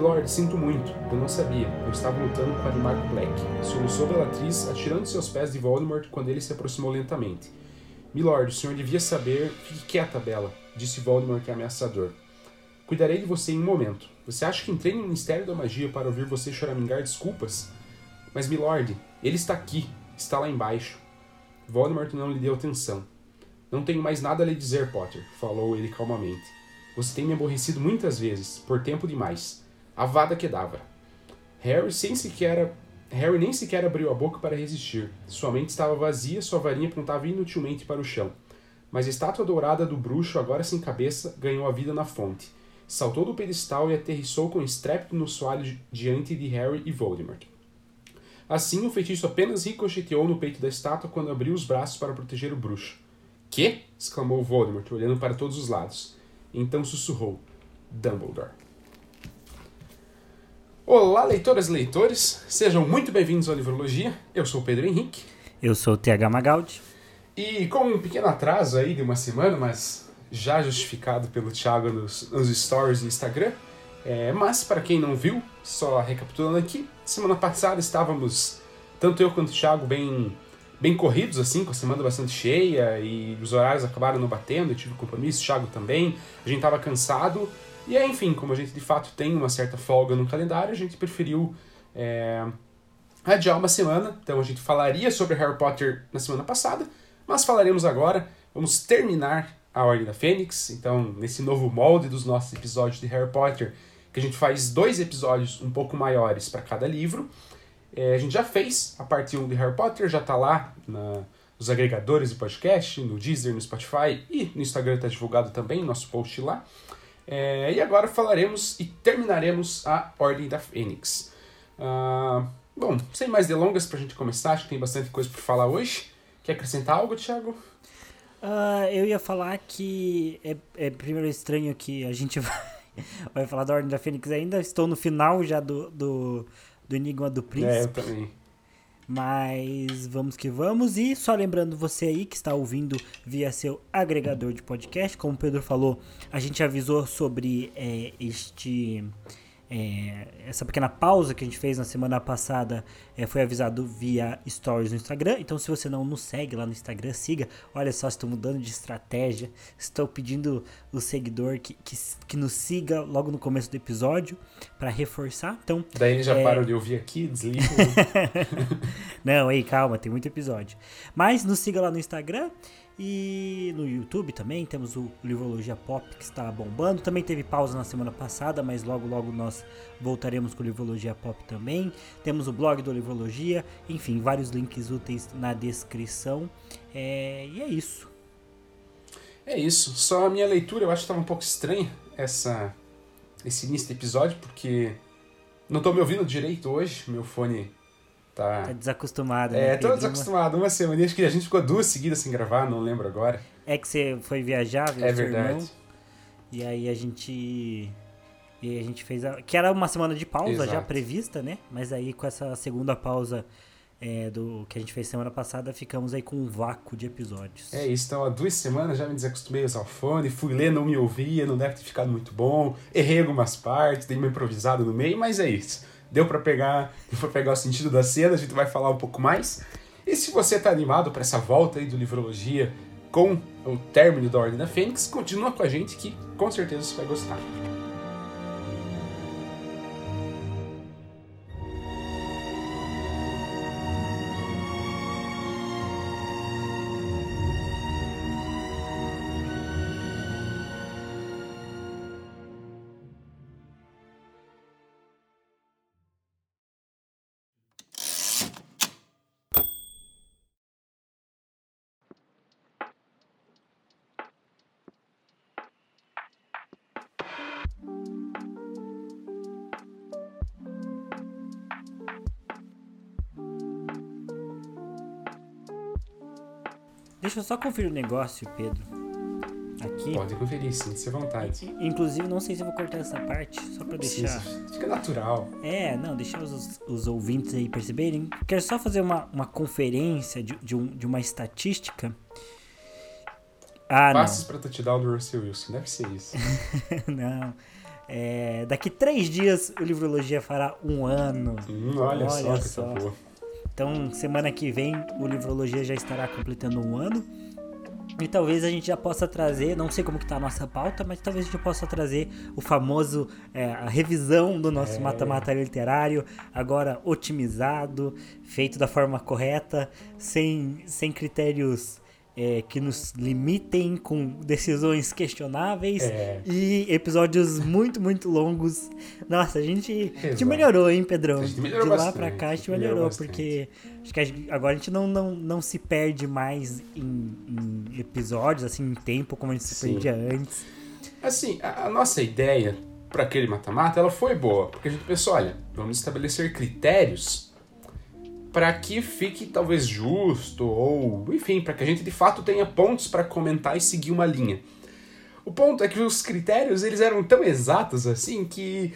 Milord, sinto muito. Eu não sabia. Eu estava lutando com Animarco Black. Soluçou Bellatriz, atirando seus pés de Voldemort quando ele se aproximou lentamente. Milord, o senhor devia saber. Fique quieta, Bella, disse Voldemort ameaçador. Cuidarei de você em um momento. Você acha que entrei no Ministério da Magia para ouvir você choramingar desculpas? Mas, Milord, ele está aqui. Está lá embaixo. Voldemort não lhe deu atenção. Não tenho mais nada a lhe dizer, Potter, falou ele calmamente. Você tem me aborrecido muitas vezes, por tempo demais. Avada Kedavra. Harry, sem sequer, Harry nem sequer abriu a boca para resistir. Sua mente estava vazia, sua varinha apontava inutilmente para o chão. Mas a estátua dourada do bruxo, agora sem cabeça, ganhou a vida na fonte. Saltou do pedestal e aterrissou com estrépito no soalho diante de Harry e Voldemort. Assim, o feitiço apenas ricocheteou no peito da estátua quando abriu os braços para proteger o bruxo. Que? exclamou Voldemort, olhando para todos os lados. Então sussurrou: Dumbledore. Olá, leitoras e leitores, sejam muito bem-vindos ao Livrologia. Eu sou o Pedro Henrique. Eu sou o TH Magaldi. E com um pequeno atraso aí de uma semana, mas já justificado pelo Thiago nos, nos stories do Instagram. É, mas, para quem não viu, só recapitulando aqui, semana passada estávamos, tanto eu quanto o Thiago, bem, bem corridos, assim, com a semana bastante cheia e os horários acabaram não batendo, eu tive compromisso, o Thiago também, a gente estava cansado e aí, enfim, como a gente de fato tem uma certa folga no calendário, a gente preferiu é, adiar uma semana. Então a gente falaria sobre Harry Potter na semana passada, mas falaremos agora. Vamos terminar a Ordem da Fênix. Então, nesse novo molde dos nossos episódios de Harry Potter, que a gente faz dois episódios um pouco maiores para cada livro. É, a gente já fez a parte 1 de Harry Potter, já está lá na, nos agregadores de podcast, no Deezer, no Spotify e no Instagram está divulgado também, nosso post lá. É, e agora falaremos e terminaremos a Ordem da Fênix. Ah, bom, sem mais delongas para a gente começar, acho que tem bastante coisa para falar hoje. Quer acrescentar algo, Thiago? Uh, eu ia falar que é, é primeiro estranho que a gente vai, vai falar da Ordem da Fênix ainda. Estou no final já do, do, do Enigma do Príncipe. É, eu também. Mas vamos que vamos. E só lembrando você aí que está ouvindo via seu agregador de podcast, como o Pedro falou, a gente avisou sobre é, este é, essa pequena pausa que a gente fez na semana passada é, foi avisado via stories no Instagram. Então, se você não nos segue lá no Instagram, siga. Olha só, estou mudando de estratégia. Estou pedindo o seguidor que, que, que nos siga logo no começo do episódio para reforçar. Então, Daí ele já é... parou de ouvir aqui, desliga. não, ei, calma, tem muito episódio. Mas nos siga lá no Instagram. E no YouTube também temos o Livrologia Pop que está bombando. Também teve pausa na semana passada, mas logo logo nós voltaremos com o Livrologia Pop também. Temos o blog do Livrologia, enfim, vários links úteis na descrição. É, e é isso. É isso. Só a minha leitura eu acho que estava um pouco estranha essa, esse início do episódio, porque não estou me ouvindo direito hoje. Meu fone Tá. Tá desacostumado. É, né? tô desacostumado. Uma semana. Acho que a gente ficou duas seguidas sem gravar, não lembro agora. É que você foi viajar, viu? É verdade. Irmão, e aí a gente. E aí a gente fez. A... Que era uma semana de pausa Exato. já prevista, né? Mas aí com essa segunda pausa é, do que a gente fez semana passada, ficamos aí com um vácuo de episódios. É isso, então há duas semanas já me desacostumei a usar o fone, fui ler, não me ouvia, não deve ter ficado muito bom, errei algumas partes, dei uma improvisada no meio, mas é isso deu para pegar, deu pegar o sentido da cena, a gente vai falar um pouco mais. E se você está animado para essa volta aí do Livrologia com o término da Ordem da Fênix, continua com a gente que com certeza você vai gostar. Deixa eu só conferir o um negócio, Pedro. Aqui. Pode conferir, sim, se à vontade. Inclusive, não sei se eu vou cortar essa parte, só pra deixar. Sim, fica natural. É, não, deixar os, os ouvintes aí perceberem. Quero só fazer uma, uma conferência de, de, um, de uma estatística. Ah, Passes não. pra touchdown do Russell Wilson, deve ser isso. não. É, daqui três dias o Livrologia fará um ano. Hum, olha, olha, só, que só. Então, semana que vem o Livrologia já estará completando um ano. E talvez a gente já possa trazer, não sei como que tá a nossa pauta, mas talvez a gente possa trazer o famoso, é, a revisão do nosso é. mata-mata é. literário, agora otimizado, feito da forma correta, sem, sem critérios é, que nos limitem com decisões questionáveis é. e episódios muito, muito longos. Nossa, a gente, a gente melhorou, hein, Pedrão? Melhorou De lá bastante, pra cá a gente melhorou, melhorou porque acho que a gente, agora a gente não, não, não se perde mais em, em episódios, assim, em tempo, como a gente se Sim. perdia antes. Assim, a, a nossa ideia para aquele mata-mata, ela foi boa, porque a gente pensou, olha, vamos estabelecer critérios para que fique talvez justo ou, enfim, para que a gente de fato tenha pontos para comentar e seguir uma linha. O ponto é que os critérios eles eram tão exatos assim que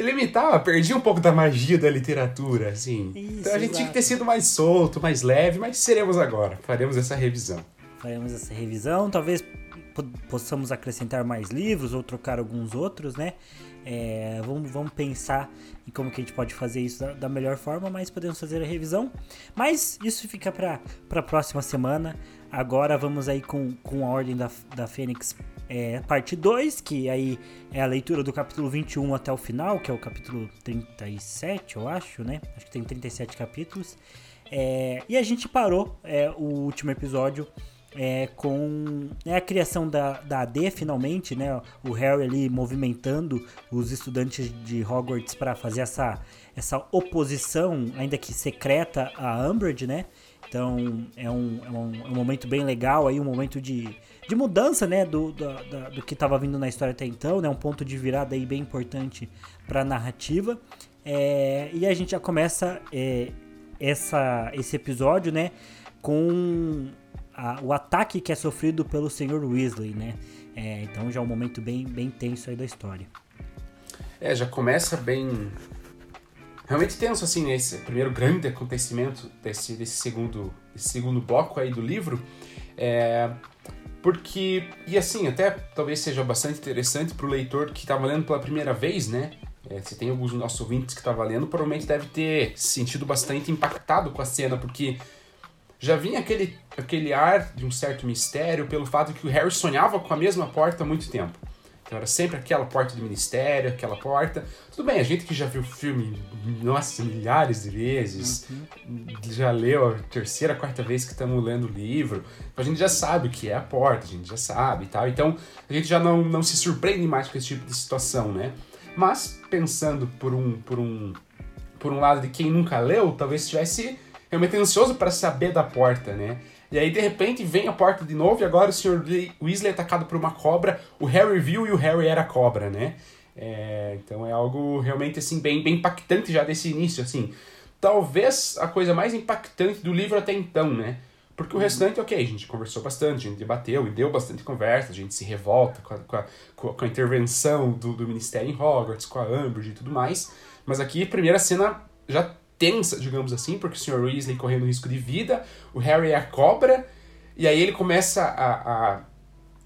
limitava, perdia um pouco da magia da literatura, assim. Isso, então a gente exato. tinha que ter sido mais solto, mais leve, mas seremos agora. Faremos essa revisão. Faremos essa revisão, talvez possamos acrescentar mais livros ou trocar alguns outros, né? É, vamos, vamos pensar em como que a gente pode fazer isso da, da melhor forma, mas podemos fazer a revisão. Mas isso fica para a próxima semana. Agora vamos aí com, com a Ordem da, da Fênix, é, parte 2, que aí é a leitura do capítulo 21 até o final, que é o capítulo 37, eu acho, né? Acho que tem 37 capítulos. É, e a gente parou é, o último episódio é, com né, a criação da, da AD finalmente, né, o Harry ali movimentando os estudantes de Hogwarts para fazer essa, essa oposição, ainda que secreta, a Umbridge, né? Então é um, é um, é um momento bem legal aí, um momento de, de mudança, né, do, do, do que estava vindo na história até então, né, um ponto de virada aí bem importante para a narrativa. É, e a gente já começa é, essa, esse episódio, né, com a, o ataque que é sofrido pelo Sr. Weasley, né? É, então já é um momento bem, bem tenso aí da história. É, já começa bem. Realmente tenso, assim, né? esse primeiro grande acontecimento desse, desse, segundo, desse segundo bloco aí do livro. É, porque, e assim, até talvez seja bastante interessante para o leitor que estava lendo pela primeira vez, né? É, se tem alguns dos nossos ouvintes que estavam lendo, provavelmente deve ter se sentido bastante impactado com a cena, porque já vinha aquele, aquele ar de um certo mistério pelo fato que o Harry sonhava com a mesma porta há muito tempo. Então era sempre aquela porta do ministério, aquela porta. Tudo bem, a gente que já viu o filme, nossa, milhares de vezes, uhum. já leu a terceira, quarta vez que estamos lendo o livro, a gente já sabe o que é a porta, a gente já sabe e tal. Então a gente já não, não se surpreende mais com esse tipo de situação, né? Mas pensando por um, por um, por um lado de quem nunca leu, talvez tivesse realmente ansioso para saber da porta, né? E aí, de repente, vem a porta de novo e agora o Sr. Weasley é atacado por uma cobra. O Harry viu e o Harry era cobra, né? É, então é algo realmente, assim, bem, bem impactante já desse início, assim. Talvez a coisa mais impactante do livro até então, né? Porque o uhum. restante, ok, a gente conversou bastante, a gente debateu e deu bastante conversa, a gente se revolta com a, com a, com a intervenção do, do Ministério em Hogwarts, com a Umbridge e tudo mais. Mas aqui, a primeira cena já tensa, digamos assim, porque o Sr. Weasley correndo risco de vida, o Harry é a cobra, e aí ele começa a, a,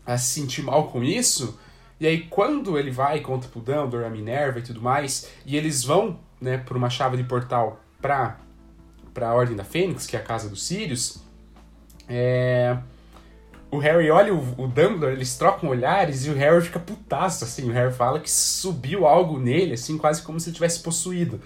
a se sentir mal com isso, e aí quando ele vai conta pro Dumbledore, a Minerva e tudo mais, e eles vão, né, por uma chave de portal pra, pra Ordem da Fênix, que é a casa dos Sirius, é... O Harry olha o, o Dumbledore, eles trocam olhares e o Harry fica putaço, assim. O Harry fala que subiu algo nele, assim, quase como se ele tivesse possuído.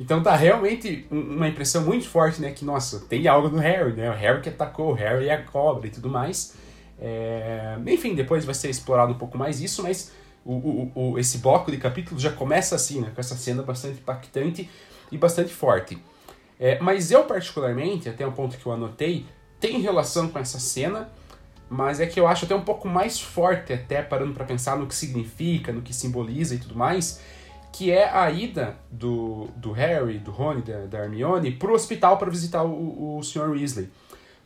Então tá realmente uma impressão muito forte, né? Que, nossa, tem algo no Harry, né? O Harry que atacou, o Harry e a cobra e tudo mais. É... Enfim, depois vai ser explorado um pouco mais isso, mas o, o, o, esse bloco de capítulos já começa assim, né? Com essa cena bastante impactante e bastante forte. É, mas eu, particularmente, até um ponto que eu anotei, tem relação com essa cena, mas é que eu acho até um pouco mais forte, até parando para pensar no que significa, no que simboliza e tudo mais que é a ida do, do Harry, do Rony, da, da Hermione, pro hospital para visitar o, o Sr. Weasley.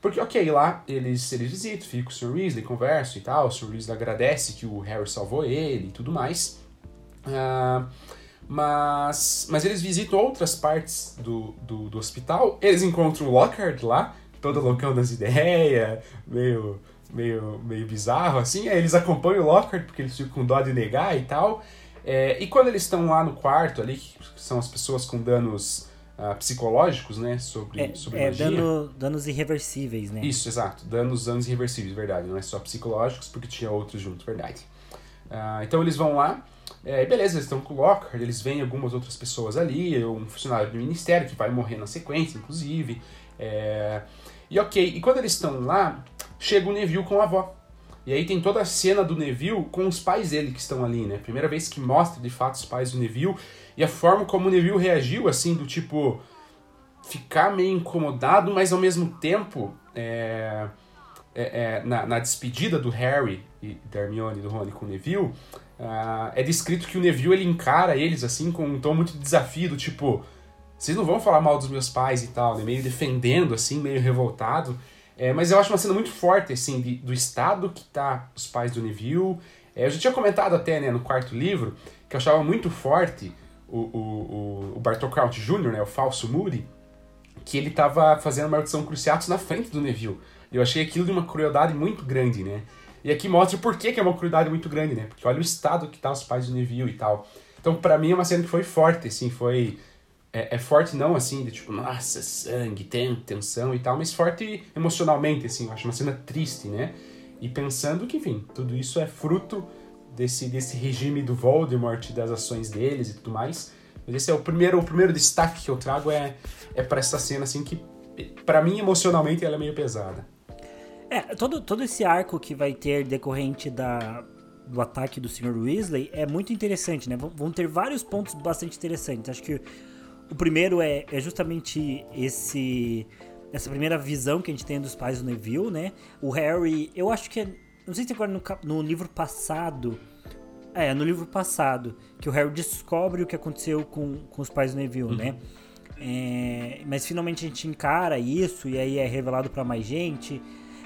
Porque, ok, lá eles, eles visitam, fica o Sr. Weasley, conversam e tal, o Sr. Weasley agradece que o Harry salvou ele e tudo mais. Uh, mas, mas eles visitam outras partes do, do, do, hospital, eles encontram o Lockhart lá, todo loucão das ideias, meio, meio, meio bizarro assim, aí eles acompanham o Lockhart porque eles ficam com dó de negar e tal. É, e quando eles estão lá no quarto ali, que são as pessoas com danos uh, psicológicos, né? Sobre, é, sobre é magia. Dano, danos irreversíveis, né? Isso, exato. Danos, danos irreversíveis, verdade. Não é só psicológicos, porque tinha outros junto, verdade. Uh, então eles vão lá, é, beleza, eles estão com o Lockhart, eles veem algumas outras pessoas ali, um funcionário do ministério que vai morrer na sequência, inclusive. É, e ok, e quando eles estão lá, chega o Neville com a avó. E aí tem toda a cena do Neville com os pais dele que estão ali, né? Primeira vez que mostra de fato os pais do Neville e a forma como o Neville reagiu, assim, do tipo. ficar meio incomodado, mas ao mesmo tempo. É, é, é, na, na, despedida do Harry e da Hermione do Rony com o Neville, uh, é descrito que o Neville ele encara eles assim com um tom muito de desafio, do tipo. Vocês não vão falar mal dos meus pais e tal, né? Meio defendendo, assim, meio revoltado. É, mas eu acho uma cena muito forte, assim, de, do estado que tá os pais do Neville. É, eu já tinha comentado até, né, no quarto livro, que eu achava muito forte o, o, o Crouch Jr., né, o falso Moody, que ele tava fazendo Maldição Cruciatus na frente do Neville. Eu achei aquilo de uma crueldade muito grande, né? E aqui mostra por que, que é uma crueldade muito grande, né? Porque olha o estado que tá os pais do Neville e tal. Então, para mim, é uma cena que foi forte, assim, foi é, é, forte não assim, de tipo, nossa, sangue, tem tensão e tal, mas forte emocionalmente, assim, eu acho uma cena triste, né? E pensando que, enfim, tudo isso é fruto desse, desse regime do Voldemort, das ações deles e tudo mais. Mas esse é o primeiro, o primeiro destaque que eu trago é, é para essa cena, assim, que para mim, emocionalmente, ela é meio pesada. É, todo, todo esse arco que vai ter decorrente da, do ataque do Sr. Weasley é muito interessante, né? Vão ter vários pontos bastante interessantes. Acho que o primeiro é, é justamente esse essa primeira visão que a gente tem dos pais do Neville, né? O Harry, eu acho que é, não sei se agora no, no livro passado, é, no livro passado, que o Harry descobre o que aconteceu com, com os pais do Neville, uhum. né? É, mas finalmente a gente encara isso e aí é revelado para mais gente.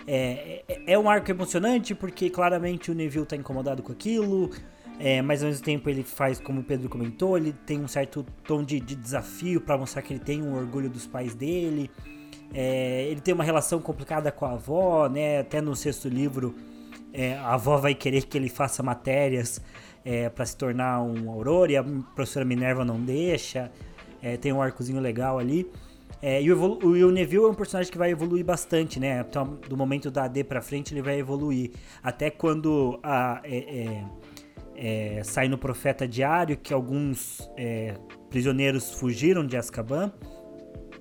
É, é, é, um arco emocionante porque claramente o Neville tá incomodado com aquilo. É, mas ao mesmo tempo ele faz, como o Pedro comentou, ele tem um certo tom de, de desafio para mostrar que ele tem um orgulho dos pais dele. É, ele tem uma relação complicada com a avó, né? Até no sexto livro, é, a avó vai querer que ele faça matérias é, para se tornar um Aurora e a professora Minerva não deixa. É, tem um arcozinho legal ali. É, e, o, o, Neville é um personagem que vai evoluir bastante, né? Então, do momento da AD pra frente, ele vai evoluir. Até quando a, é, sai no Profeta Diário que alguns é, prisioneiros fugiram de Azkaban,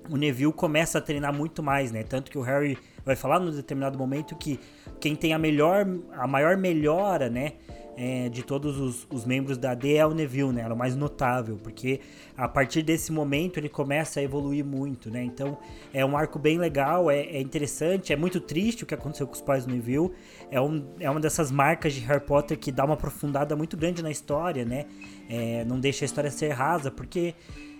o Neville começa a treinar muito mais, né? Tanto que o Harry vai falar num determinado momento que quem tem a melhor, a maior melhora, né? É, de todos os, os, membros da AD é Neville, né? Era o mais notável, porque a partir desse momento ele começa a evoluir muito, né? Então é um arco bem legal, é, é interessante, é muito triste o que aconteceu com os pais do Neville. É, um, é uma dessas marcas de Harry Potter que dá uma aprofundada muito grande na história, né? É, não deixa a história ser rasa, porque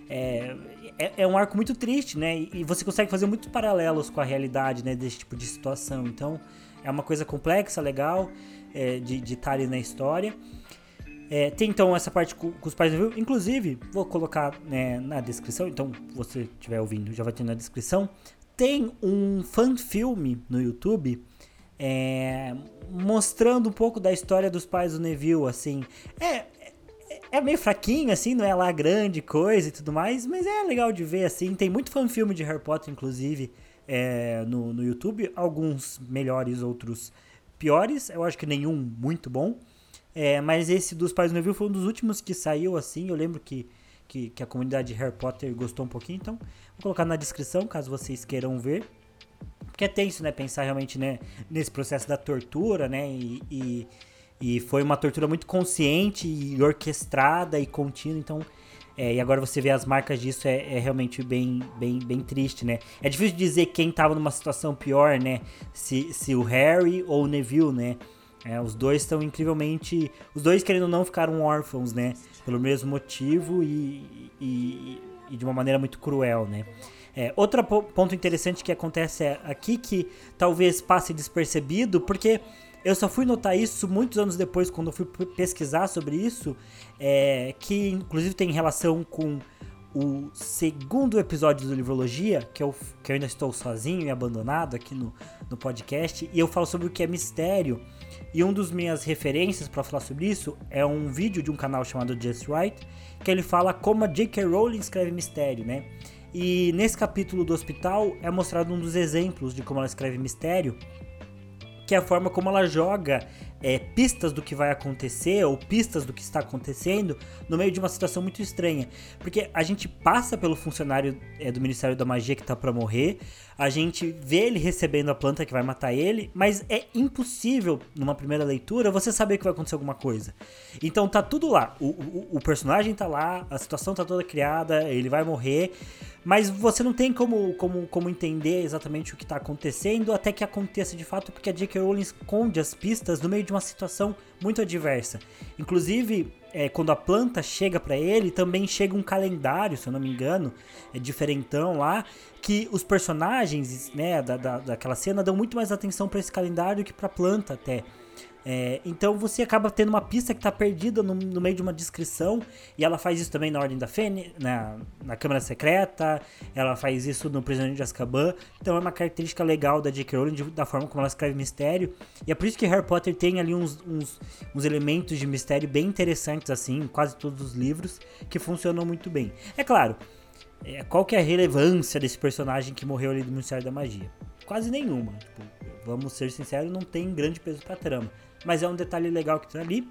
é, é, é, um arco muito triste, né? E, e, você consegue fazer muitos paralelos com a realidade, né? Desse tipo de situação. Então, é uma coisa complexa, legal é, de estar ali na história. É, tem então essa parte com, com os pais do Neville. Inclusive, vou colocar né, na descrição, então você estiver ouvindo já vai ter na descrição. Tem um fan-filme no YouTube é, mostrando um pouco da história dos pais do Neville, assim. É, é, é meio fraquinho, assim, não é lá grande coisa e tudo mais, mas é legal de ver, assim. Tem muito fan-filme de Harry Potter, inclusive, é, no, no YouTube. Alguns melhores, outros piores, eu acho que nenhum muito bom. É, mas esse dos Pais do Neville foi um dos últimos que saiu assim. Eu lembro que, que, que, a comunidade de Harry Potter gostou um pouquinho. Então, vou colocar na descrição caso vocês queiram ver. Porque é tenso, né? Pensar realmente né, nesse processo da tortura, né? E, e, e foi uma tortura muito consciente e orquestrada e contínua. Então, é, e agora você vê as marcas disso é, é, realmente bem, bem, bem triste, né? É difícil dizer quem tava numa situação pior, né? Se, se o Harry ou o Neville, né? É, os dois estão incrivelmente. Os dois, querendo ou não, ficaram órfãos, né? Pelo mesmo motivo e, e, e de uma maneira muito cruel, né? É, outro ponto interessante que acontece é aqui que talvez passe despercebido, porque eu só fui notar isso muitos anos depois, quando eu fui pesquisar sobre isso, é, que inclusive tem relação com o segundo episódio do Livrologia, que eu, que eu ainda estou sozinho e abandonado aqui no, no podcast, e eu falo sobre o que é mistério. E um dos minhas referências para falar sobre isso é um vídeo de um canal chamado Just Right, que ele fala como a J.K. Rowling escreve mistério, né? E nesse capítulo do hospital é mostrado um dos exemplos de como ela escreve mistério, que é a forma como ela joga é, pistas do que vai acontecer ou pistas do que está acontecendo no meio de uma situação muito estranha. Porque a gente passa pelo funcionário é, do Ministério da Magia que está para morrer, a gente vê ele recebendo a planta que vai matar ele, mas é impossível, numa primeira leitura, você saber que vai acontecer alguma coisa. Então tá tudo lá. O, o, o personagem tá lá, a situação tá toda criada, ele vai morrer, mas você não tem como, como, como entender exatamente o que está acontecendo até que aconteça de fato, porque a J.K. Rowling esconde as pistas no meio de uma situação muito adversa. Inclusive, é, quando a planta chega para ele, também chega um calendário, se eu não me engano, é diferentão lá, que os personagens né, da, da, daquela cena dão muito mais atenção para esse calendário que para a planta até. É, então você acaba tendo uma pista que está perdida no, no, meio de uma descrição, e ela faz isso também na Ordem da Fênix, na, na Câmara Secreta, ela faz isso no Prisioneiro de Azkaban, então é uma característica legal da J.K. Rowling, de, da forma como ela escreve mistério, e é por isso que Harry Potter tem ali uns, uns, uns elementos de mistério bem interessantes, assim, em quase todos os livros, que funcionam muito bem. É claro, é, qual que é a relevância desse personagem que morreu ali do Ministério da Magia? Quase nenhuma, tipo, vamos ser sinceros, não tem grande peso pra trama mas é um detalhe legal que tem ali.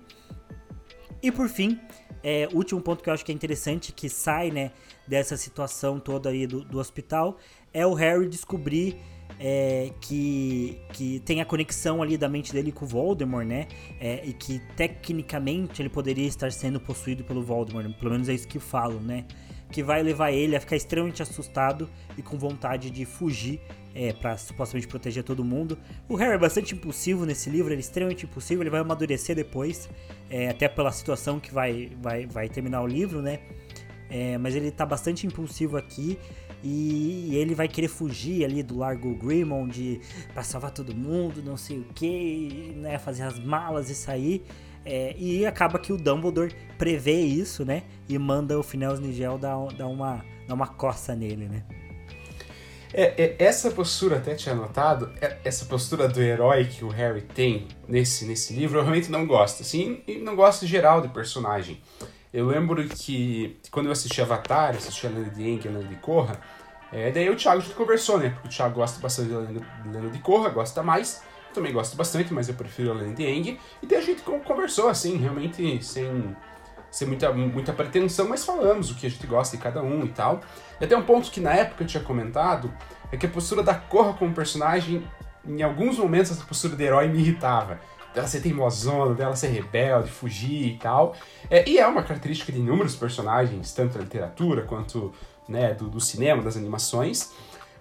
E por fim, é, último ponto que eu acho que é interessante, que sai né, dessa situação toda aí do, do hospital, é o Harry descobrir é, que, que tem a conexão ali da mente dele com o Voldemort, né? É, e que tecnicamente ele poderia estar sendo possuído pelo Voldemort, pelo menos é isso que falam, né? Que vai levar ele a ficar extremamente assustado e com vontade de fugir é, para supostamente proteger todo mundo. O Harry é bastante impulsivo nesse livro, ele é extremamente impulsivo, ele vai amadurecer depois, é, até pela situação que vai, vai, vai terminar o livro, né? É, mas ele tá bastante impulsivo aqui e, e ele vai querer fugir ali do Largo Grimond para salvar todo mundo, não sei o que, né? Fazer as malas e sair. É, e acaba que o Dumbledore prevê isso, né? E manda o Phineas Nigel dar, dar, uma, dar uma coça nele, né? É, é, essa postura, até tinha notado, é, essa postura do herói que o Harry tem nesse, nesse livro, eu realmente não gosto. Assim, e não gosto em geral de personagem. Eu lembro que quando eu assisti Avatar, assisti a Lenda de Aang e a Lenda de Korra, é, daí o Thiago a gente conversou, né? Porque o Thiago gosta bastante da Lenda de Korra, gosta mais. Também gosto bastante, mas eu prefiro a Lenda de Aang. E daí a gente conversou, assim, realmente sem sem muita, muita pretensão, mas falamos o que a gente gosta de cada um e tal. E até um ponto que na época eu tinha comentado é que a postura da Korra como personagem, em alguns momentos essa postura de herói me irritava. Dela ser teimosona, dela ser rebelde, fugir e tal. É, e é uma característica de inúmeros personagens, tanto da literatura quanto né, do, do cinema, das animações.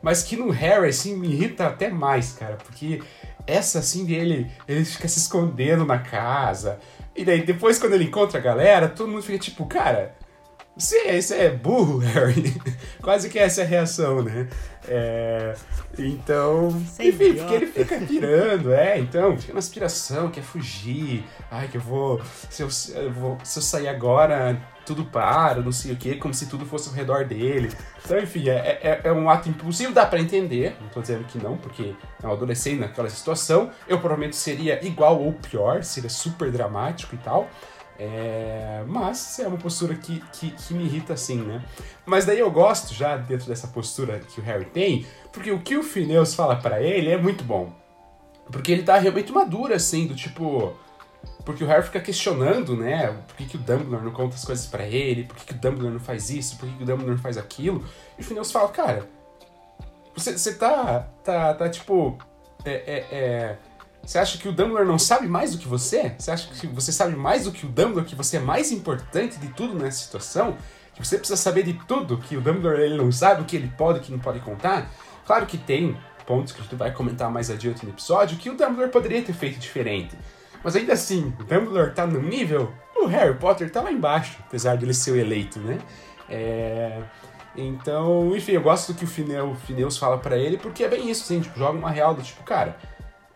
Mas que no Harry, assim, me irrita até mais, cara, porque essa, assim, dele, ele fica se escondendo na casa, e daí, depois, quando ele encontra a galera, todo mundo fica tipo, cara, você, você é burro, Harry. Quase que essa é a reação, né? É, então, Sem enfim, idiota. porque ele fica pirando, é, então, fica na aspiração, quer fugir. Ai, que eu vou. Se eu, eu vou, se eu sair agora, tudo para, não sei o que, como se tudo fosse ao redor dele. Então, enfim, é, é, é um ato impulsivo, dá para entender, não tô dizendo que não, porque é um adolescente naquela situação. Eu provavelmente seria igual ou pior, seria super dramático e tal. É, mas é uma postura que, que, que, me irrita assim, né? Mas daí eu gosto já dentro dessa postura que o Harry tem, porque o que o Phineas fala para ele é muito bom. Porque ele tá realmente maduro, assim, do tipo porque o Harry fica questionando, né? Por que, que o Dumbledore não conta as coisas para ele? Por que, que o Dumbledore não faz isso? Por que, que o Dumbledore não faz aquilo? E o Phineas fala, cara, você, você tá, tá, tá tipo, é, é, é, você acha que o Dumbledore não sabe mais do que você? Você acha que você sabe mais do que o Dumbledore, que você é mais importante de tudo nessa situação? Que você precisa saber de tudo, que o Dumbledore ele não sabe o que ele pode e o que não pode contar? Claro que tem pontos que a gente vai comentar mais adiante no episódio que o Dumbledore poderia ter feito diferente. Mas ainda assim, o Dumbledore tá no nível, o Harry Potter tá lá embaixo, apesar de ele ser o eleito, né? É... Então, enfim, eu gosto do que o Fineu, Fineus fala para ele, porque é bem isso, assim, tipo, joga uma real do tipo, cara.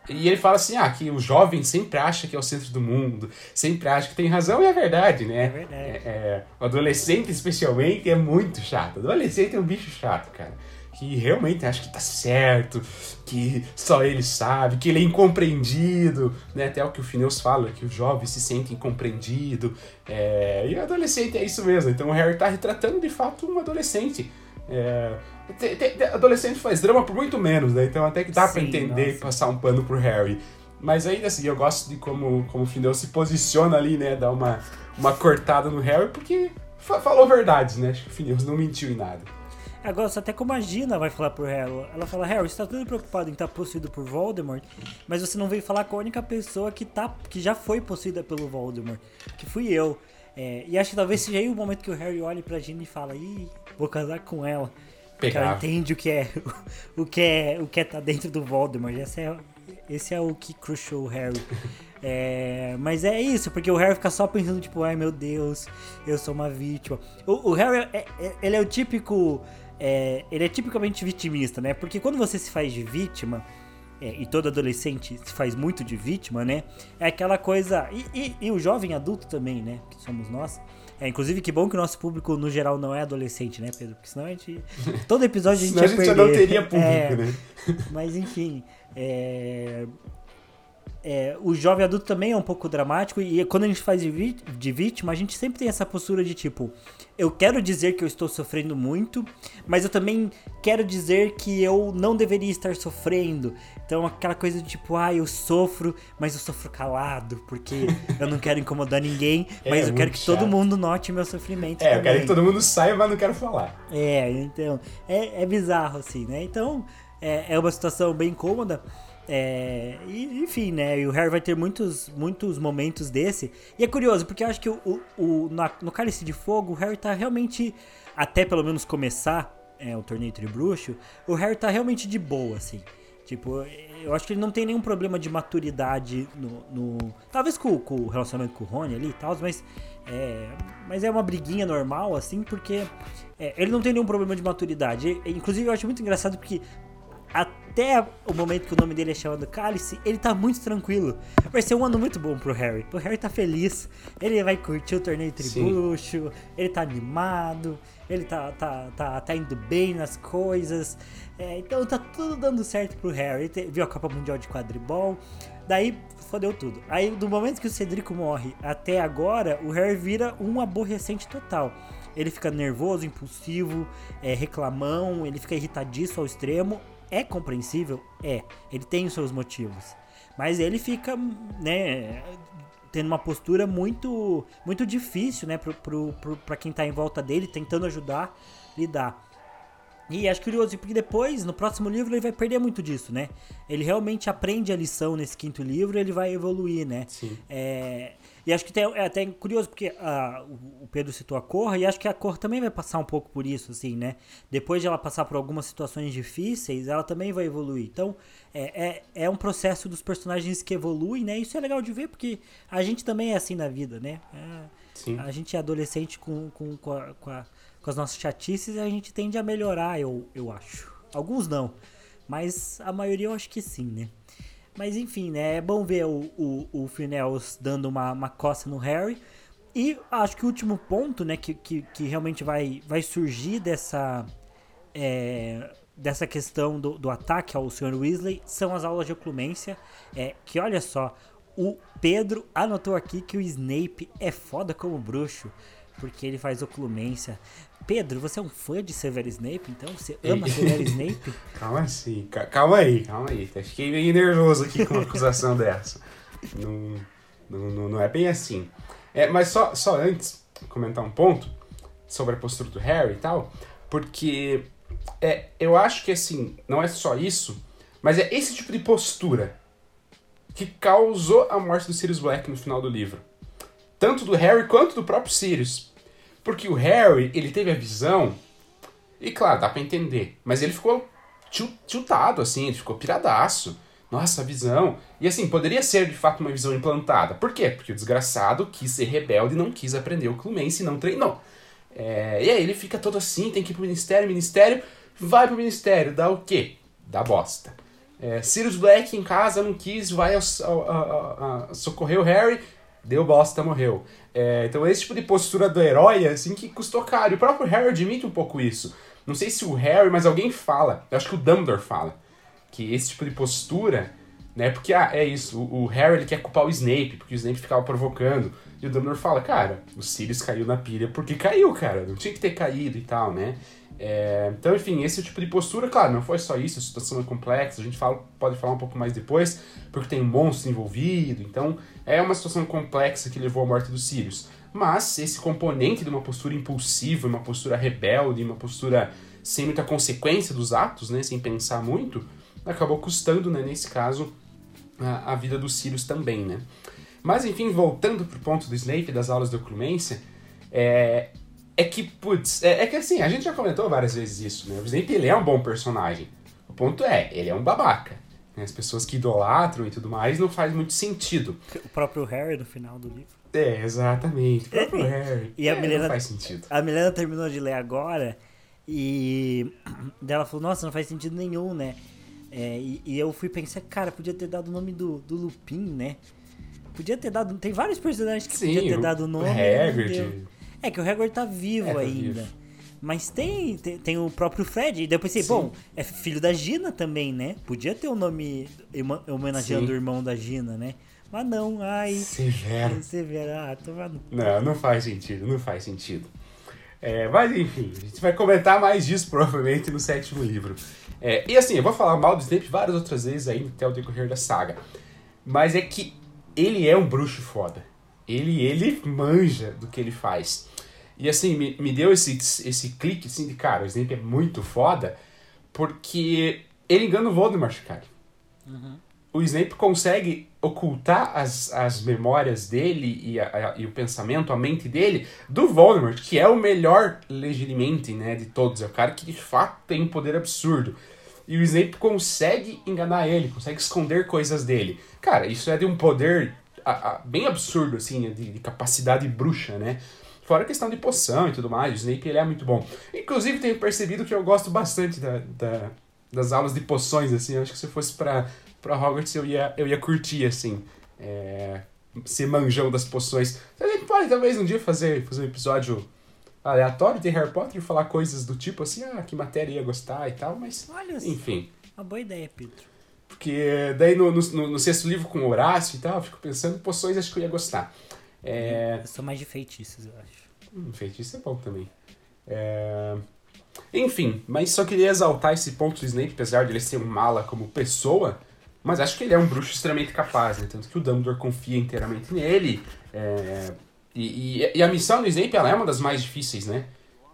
E ele fala assim, ah, que o jovem sempre acha que é o centro do mundo, sempre acha que tem razão, e é verdade, né? É verdade. É, é, o adolescente, especialmente, é muito chato. O adolescente é um bicho chato, cara. Que realmente acha que tá certo, que só ele sabe, que ele é incompreendido, né? Até o que o Phineas fala, que o jovem se sente incompreendido. É... E o adolescente é isso mesmo. Então o Harry tá retratando de fato um adolescente. É... Adolescente faz drama por muito menos, né? Então até que dá para entender nossa. e passar um pano pro Harry. Mas ainda assim, eu gosto de como, como o Findel se posiciona ali, né? Dá uma, uma cortada no Harry, porque falou verdades, né? Acho que o Phineas não mentiu em nada. Agora, até como a Gina vai falar pro Harry. Ela fala, Harry, você tá tudo preocupado em estar tá possuído por Voldemort, mas você não veio falar com a única pessoa que, tá, que já foi possuída pelo Voldemort, que fui eu. É, e acho que talvez seja aí o momento que o Harry olhe pra Gina e fala, ih, vou casar com ela. Porque ela entende o que é o que é o que é tá dentro do Voldemort. Esse é, esse é o que crushou o Harry. É, mas é isso, porque o Harry fica só pensando, tipo, ai meu Deus, eu sou uma vítima. O, o Harry, é, é, ele é o típico é, ele é tipicamente vitimista, né? Porque quando você se faz de vítima, é, e todo adolescente se faz muito de vítima, né? É aquela coisa. E, e, e, o jovem adulto também, né? Que somos nós. É, inclusive, que bom que o nosso público, no geral, não é adolescente, né, Pedro? Porque senão a gente. Todo episódio a gente senão ia a gente perder. não teria público, é, né? Mas enfim. É, é, o jovem adulto também é um pouco dramático e quando a gente faz de, de vítima, a gente sempre tem essa postura de tipo, eu quero dizer que eu estou sofrendo muito, mas eu também quero dizer que eu não deveria estar sofrendo. Então aquela coisa de tipo, ah, eu sofro, mas eu sofro calado, porque eu não quero incomodar ninguém, é, mas eu quero que chato. todo mundo note meu sofrimento. É, também. eu quero que todo mundo saiba, mas não quero falar. É, então, é, é bizarro assim, né? Então, é, é uma situação bem cômoda. É, enfim, né? E o Harry vai ter muitos, muitos momentos desse. E é curioso, porque eu acho que o, o, no Cálice de Fogo, o Harry tá realmente, até pelo menos começar é, o torneio Tribruxo, o Harry tá realmente de boa, assim. Tipo, eu acho que ele não tem nenhum problema de maturidade no. no talvez com, com, o relacionamento com o Rony ali e tal, mas. É, mas é uma briguinha normal, assim, porque é, ele não tem nenhum problema de maturidade. Inclusive, eu acho muito engraçado porque até o momento que o nome dele é chamado Cálice, ele tá muito tranquilo. Vai ser um ano muito bom pro Harry. O Harry tá feliz, ele vai curtir o torneio tribucho, ele tá animado, ele tá, tá, tá, tá indo bem nas coisas. É, então tá tudo dando certo pro Harry. Ele te, viu a Copa Mundial de Quadribol, daí fodeu tudo. Aí, do momento que o Cedrico morre até agora, o Harry vira um aborrecente total. Ele fica nervoso, impulsivo, é, reclamão, ele fica irritadiço ao extremo é compreensível? É. Ele tem os seus motivos. Mas ele fica, né, tendo uma postura muito muito difícil, né, pro, pro, pro, pra quem tá em volta dele, tentando ajudar, lidar. E acho curioso, porque depois, no próximo livro, ele vai perder muito disso, né? Ele realmente aprende a lição nesse quinto livro ele vai evoluir, né? Sim. É, e acho que tem, é até curioso, porque a, o Pedro citou a Cor, e acho que a Cor também vai passar um pouco por isso, assim, né? Depois de ela passar por algumas situações difíceis, ela também vai evoluir. Então, é, é, é um processo dos personagens que evoluem, né? Isso é legal de ver, porque a gente também é assim na vida, né? É, a gente é adolescente com, com, com, a, com, a, com as nossas chatices e a gente tende a melhorar, eu, eu acho. Alguns não, mas a maioria eu acho que sim, né? Mas enfim, né? É bom ver o, o, o Finels dando uma, uma coça no Harry. E acho que o último ponto, né, que, que, que realmente vai, vai surgir dessa. É, dessa questão do, do ataque ao Sr. Weasley são as aulas de oclumência. É, que olha só, o Pedro anotou aqui que o Snape é foda como bruxo, porque ele faz oclumência. Pedro, você é um fã de Severus Snape, então? Você ama Severus Snape? Calma assim, calma aí, calma aí. Fiquei meio nervoso aqui com uma acusação dessa. Não, não, não, é bem assim. É, mas só, só antes, comentar um ponto sobre a postura do Harry e tal, porque é, eu acho que assim, não é só isso, mas é esse tipo de postura que causou a morte do Sirius Black no final do livro. Tanto do Harry quanto do próprio Sirius. Porque o Harry, ele teve a visão, e claro, dá pra entender, mas ele ficou tiltado, assim, ele ficou piradaço. Nossa, a visão. E assim, poderia ser de fato uma visão implantada. Por quê? Porque o desgraçado quis ser rebelde e não quis aprender o Clumense e não treinou. É, e aí ele fica todo assim, tem que ir pro ministério, ministério, vai pro ministério, dá o quê? Dá bosta. É, Sirius Black em casa não quis, vai ao, ao, ao, socorrer o Harry, deu bosta, morreu. É, então esse tipo de postura do herói, assim, que custou caro. E o próprio Harry admite um pouco isso. Não sei se o Harry, mas alguém fala. Eu acho que o Dumbledore fala. Que esse tipo de postura, né? Porque ah, é isso, o, o Harry ele quer culpar o Snape, porque o Snape ficava provocando. E o Dumbledore fala, cara, o Sirius caiu na pilha porque caiu, cara. Não tinha que ter caído e tal, né? É, então, enfim, esse tipo de postura, claro, não foi só isso, a situação é complexa, a gente fala, pode falar um pouco mais depois, porque tem um monstro envolvido, então é uma situação complexa que levou à morte do Sirius. Mas esse componente de uma postura impulsiva, uma postura rebelde, uma postura sem muita consequência dos atos, né, sem pensar muito, acabou custando, né, nesse caso, a, a vida do Sirius também, né. Mas, enfim, voltando pro ponto do Snape das aulas de oclumência, é, é que, putz, é, é, que assim, a gente já comentou várias vezes isso, né? O Snape, ele é um bom personagem. O ponto é, ele é um babaca. Né? As pessoas que idolatram e tudo mais não faz muito sentido. O próprio Harry no final do livro. É, exatamente. O próprio é, Harry. E a é, Milena, não faz sentido. A Milena terminou de ler agora e ela falou, nossa, não faz sentido nenhum, né? É, e, e, eu fui pensar, cara, podia ter dado o nome do, do Lupin, né? Podia ter dado. Tem vários personagens que Sim, podia ter dado o nome. O Hagrid. É que o Hagrid tá vivo É, tá ainda. vivo. Mas tem, tem, tem o próprio Fred. E depois pensei, Sim. bom, é filho da Gina também, né? Podia ter o nome ema- homenageando Sim. o irmão da Gina, né? Mas não, ai. Severo. Severo, ah, toma Não, não faz sentido, não faz sentido. É, mas enfim, a gente vai comentar mais disso provavelmente no sétimo livro. É, e assim, eu vou falar mal do Snape várias outras vezes ainda até o decorrer da saga. Mas é que ele é um bruxo foda. Ele, ele manja do que ele faz. E assim, me, me deu esse, esse clique assim de cara, o Snape é muito foda, porque ele engana o Voldemort, cara. O Snape consegue ocultar as, as memórias dele e, a- a- e o pensamento, a mente dele, do Voldemort, que é o melhor legitimamente, né, de todos. É o cara que de fato tem um poder absurdo. E o Snape consegue enganar ele, consegue esconder coisas dele. Cara, isso é de um poder a- a- bem absurdo, assim, de, de capacidade bruxa, né? Fora a questão de poção e tudo mais, o Snape ele é muito bom. Inclusive, tenho percebido que eu gosto bastante da, da- das aulas de poções, assim. Eu acho que se eu fosse pra, pra Hogwarts, eu ia, eu ia curtir, assim. É, ser manjão das poções. A gente pode talvez um dia fazer, fazer um episódio aleatório de Harry Potter e falar coisas do tipo assim, ah, que matéria ia gostar e tal, mas Olha, enfim. uma boa ideia, Pedro. Porque daí no, no, no- no sexto livro com Horácio e tal, eu fico pensando, poções acho que eu ia gostar. É, Eu sou mais de feitiços, eu acho. Hum, feitiço é bom também. É, Enfim, mas só queria exaltar esse ponto do Snape, apesar de ele ser um mala como pessoa, mas acho que ele é um bruxo extremamente capaz, né? Tanto que o Dumbledore confia inteiramente nele. é, E, e- e a missão do Snape ela é uma das mais difíceis, né?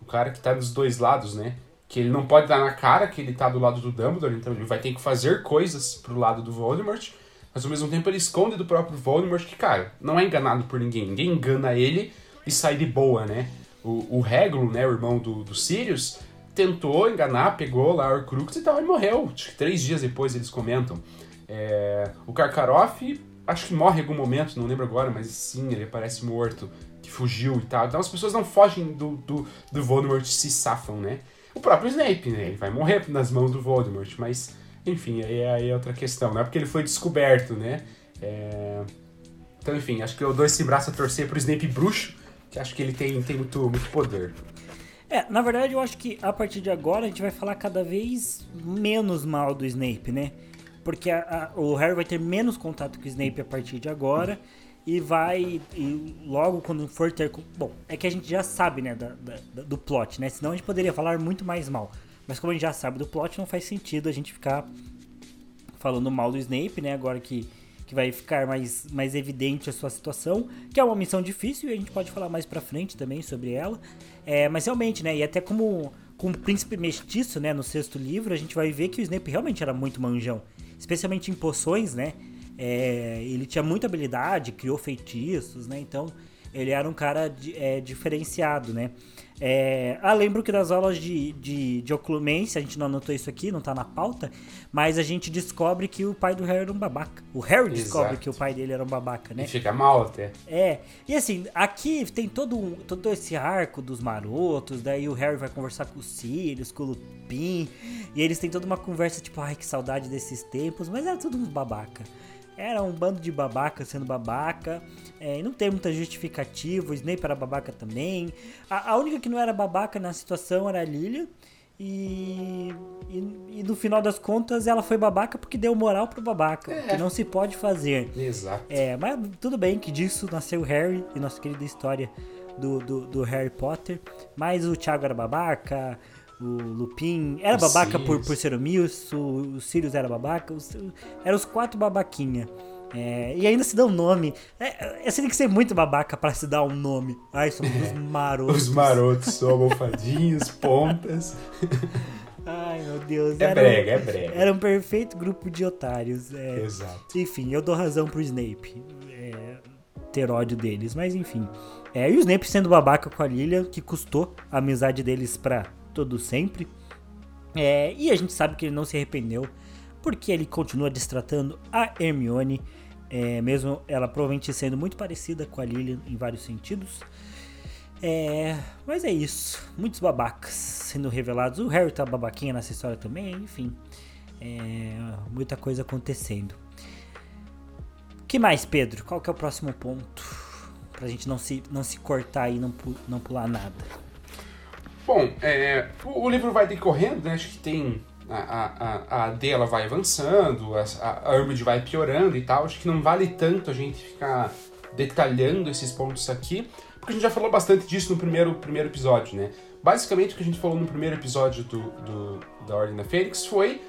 O cara que tá dos dois lados, né? Que ele não pode dar na cara que ele tá do lado do Dumbledore, então ele vai ter que fazer coisas pro lado do Voldemort, mas ao mesmo tempo ele esconde do próprio Voldemort que, cara, não é enganado por ninguém. Ninguém engana ele e sai de boa, né? O, o Reglo, né, o irmão do, do Sirius, tentou enganar, pegou lá o Horcrux e tal, e morreu. Acho que três dias depois eles comentam. É, o Karkaroff, acho que morre em algum momento, não lembro agora, mas sim, ele parece morto, que fugiu e tal. Então as pessoas não fogem do, do, do Voldemort, se safam, né? O próprio Snape, né? Ele vai morrer nas mãos do Voldemort, mas, enfim, aí é, aí é outra questão. Não é porque ele foi descoberto, né? É, Então, enfim, acho que eu dou esse braço a torcer pro Snape bruxo, que acho que ele tem, tem muito, muito poder. É, na verdade eu acho que a partir de agora a gente vai falar cada vez menos mal do Snape, né? Porque a- a- o Harry vai ter menos contato com o Snape a partir de agora e vai. E logo quando for ter. Bom, é que a gente já sabe, né, da- da- do plot, né? Senão a gente poderia falar muito mais mal. Mas como a gente já sabe do plot, não faz sentido a gente ficar falando mal do Snape, né? Agora que, que vai ficar mais, mais evidente a sua situação, que é uma missão difícil e a gente pode falar mais pra frente também sobre ela. É, mas realmente, né? E até como com o príncipe mestiço, né? No sexto livro, a gente vai ver que o Snape realmente era muito manjão, especialmente em poções, né? É, ele tinha muita habilidade, criou feitiços, né? Então ele era um cara é, diferenciado, né? É, ah, lembro que das aulas de, de, de oclumência, a gente não anotou isso aqui, não tá na pauta, mas a gente descobre que o pai do Harry era um babaca. O Harry descobre Exato. que o pai dele era um babaca, né? E fica mal até. É, e assim, aqui tem todo, um, todo esse arco dos marotos, daí o Harry vai conversar com o Sirius, com o Lupin, e eles têm toda uma conversa tipo, ai que saudade desses tempos, mas era tudo uns babaca. Era um bando de babaca sendo babaca, é, não tem muita justificativa, o Snape era babaca também. A, a única que não era babaca na situação era a Lilia, E, e, e, no final das contas ela foi babaca porque deu moral pro babaca, é. que não se pode fazer. Exato. É, mas tudo bem que disso nasceu Harry e nossa querida história do, do, do Harry Potter. Mas o Thiago era babaca, o Lupin era babaca por, por ser o Milso, o Sirius era babaca, os, eram os quatro babaquinha. É, e ainda se dá um nome. É, é, você tem que ser muito babaca para se dar um nome. Ai, somos os marotos. os marotos, são almofadinhos, pontas. Ai, meu Deus. É era brega, é brega. Era um perfeito grupo de otários. É, Exato. Enfim, eu dou razão pro Snape. É, ter ódio deles, mas enfim. É, e o Snape sendo babaca com a Lilia, que custou a amizade deles pra todo sempre. É, e a gente sabe que ele não se arrependeu, porque ele continua destratando a Hermione é, mesmo ela provavelmente sendo muito parecida com a Lilian em vários sentidos. É, mas é isso. Muitos babacas sendo revelados. O Harry tá babaquinha nessa história também, enfim. É, muita coisa acontecendo. que mais, Pedro? Qual que é o próximo ponto? Pra gente não se, não se cortar e não, não pular nada. Bom, é, o, o livro vai decorrendo, né? Acho que tem a, a, a D ela vai avançando, a, a Urbid vai piorando e tal. Acho que não vale tanto a gente ficar detalhando esses pontos aqui, porque a gente já falou bastante disso no primeiro, primeiro episódio, né? Basicamente o que a gente falou no primeiro episódio do, do da Ordem da Fênix foi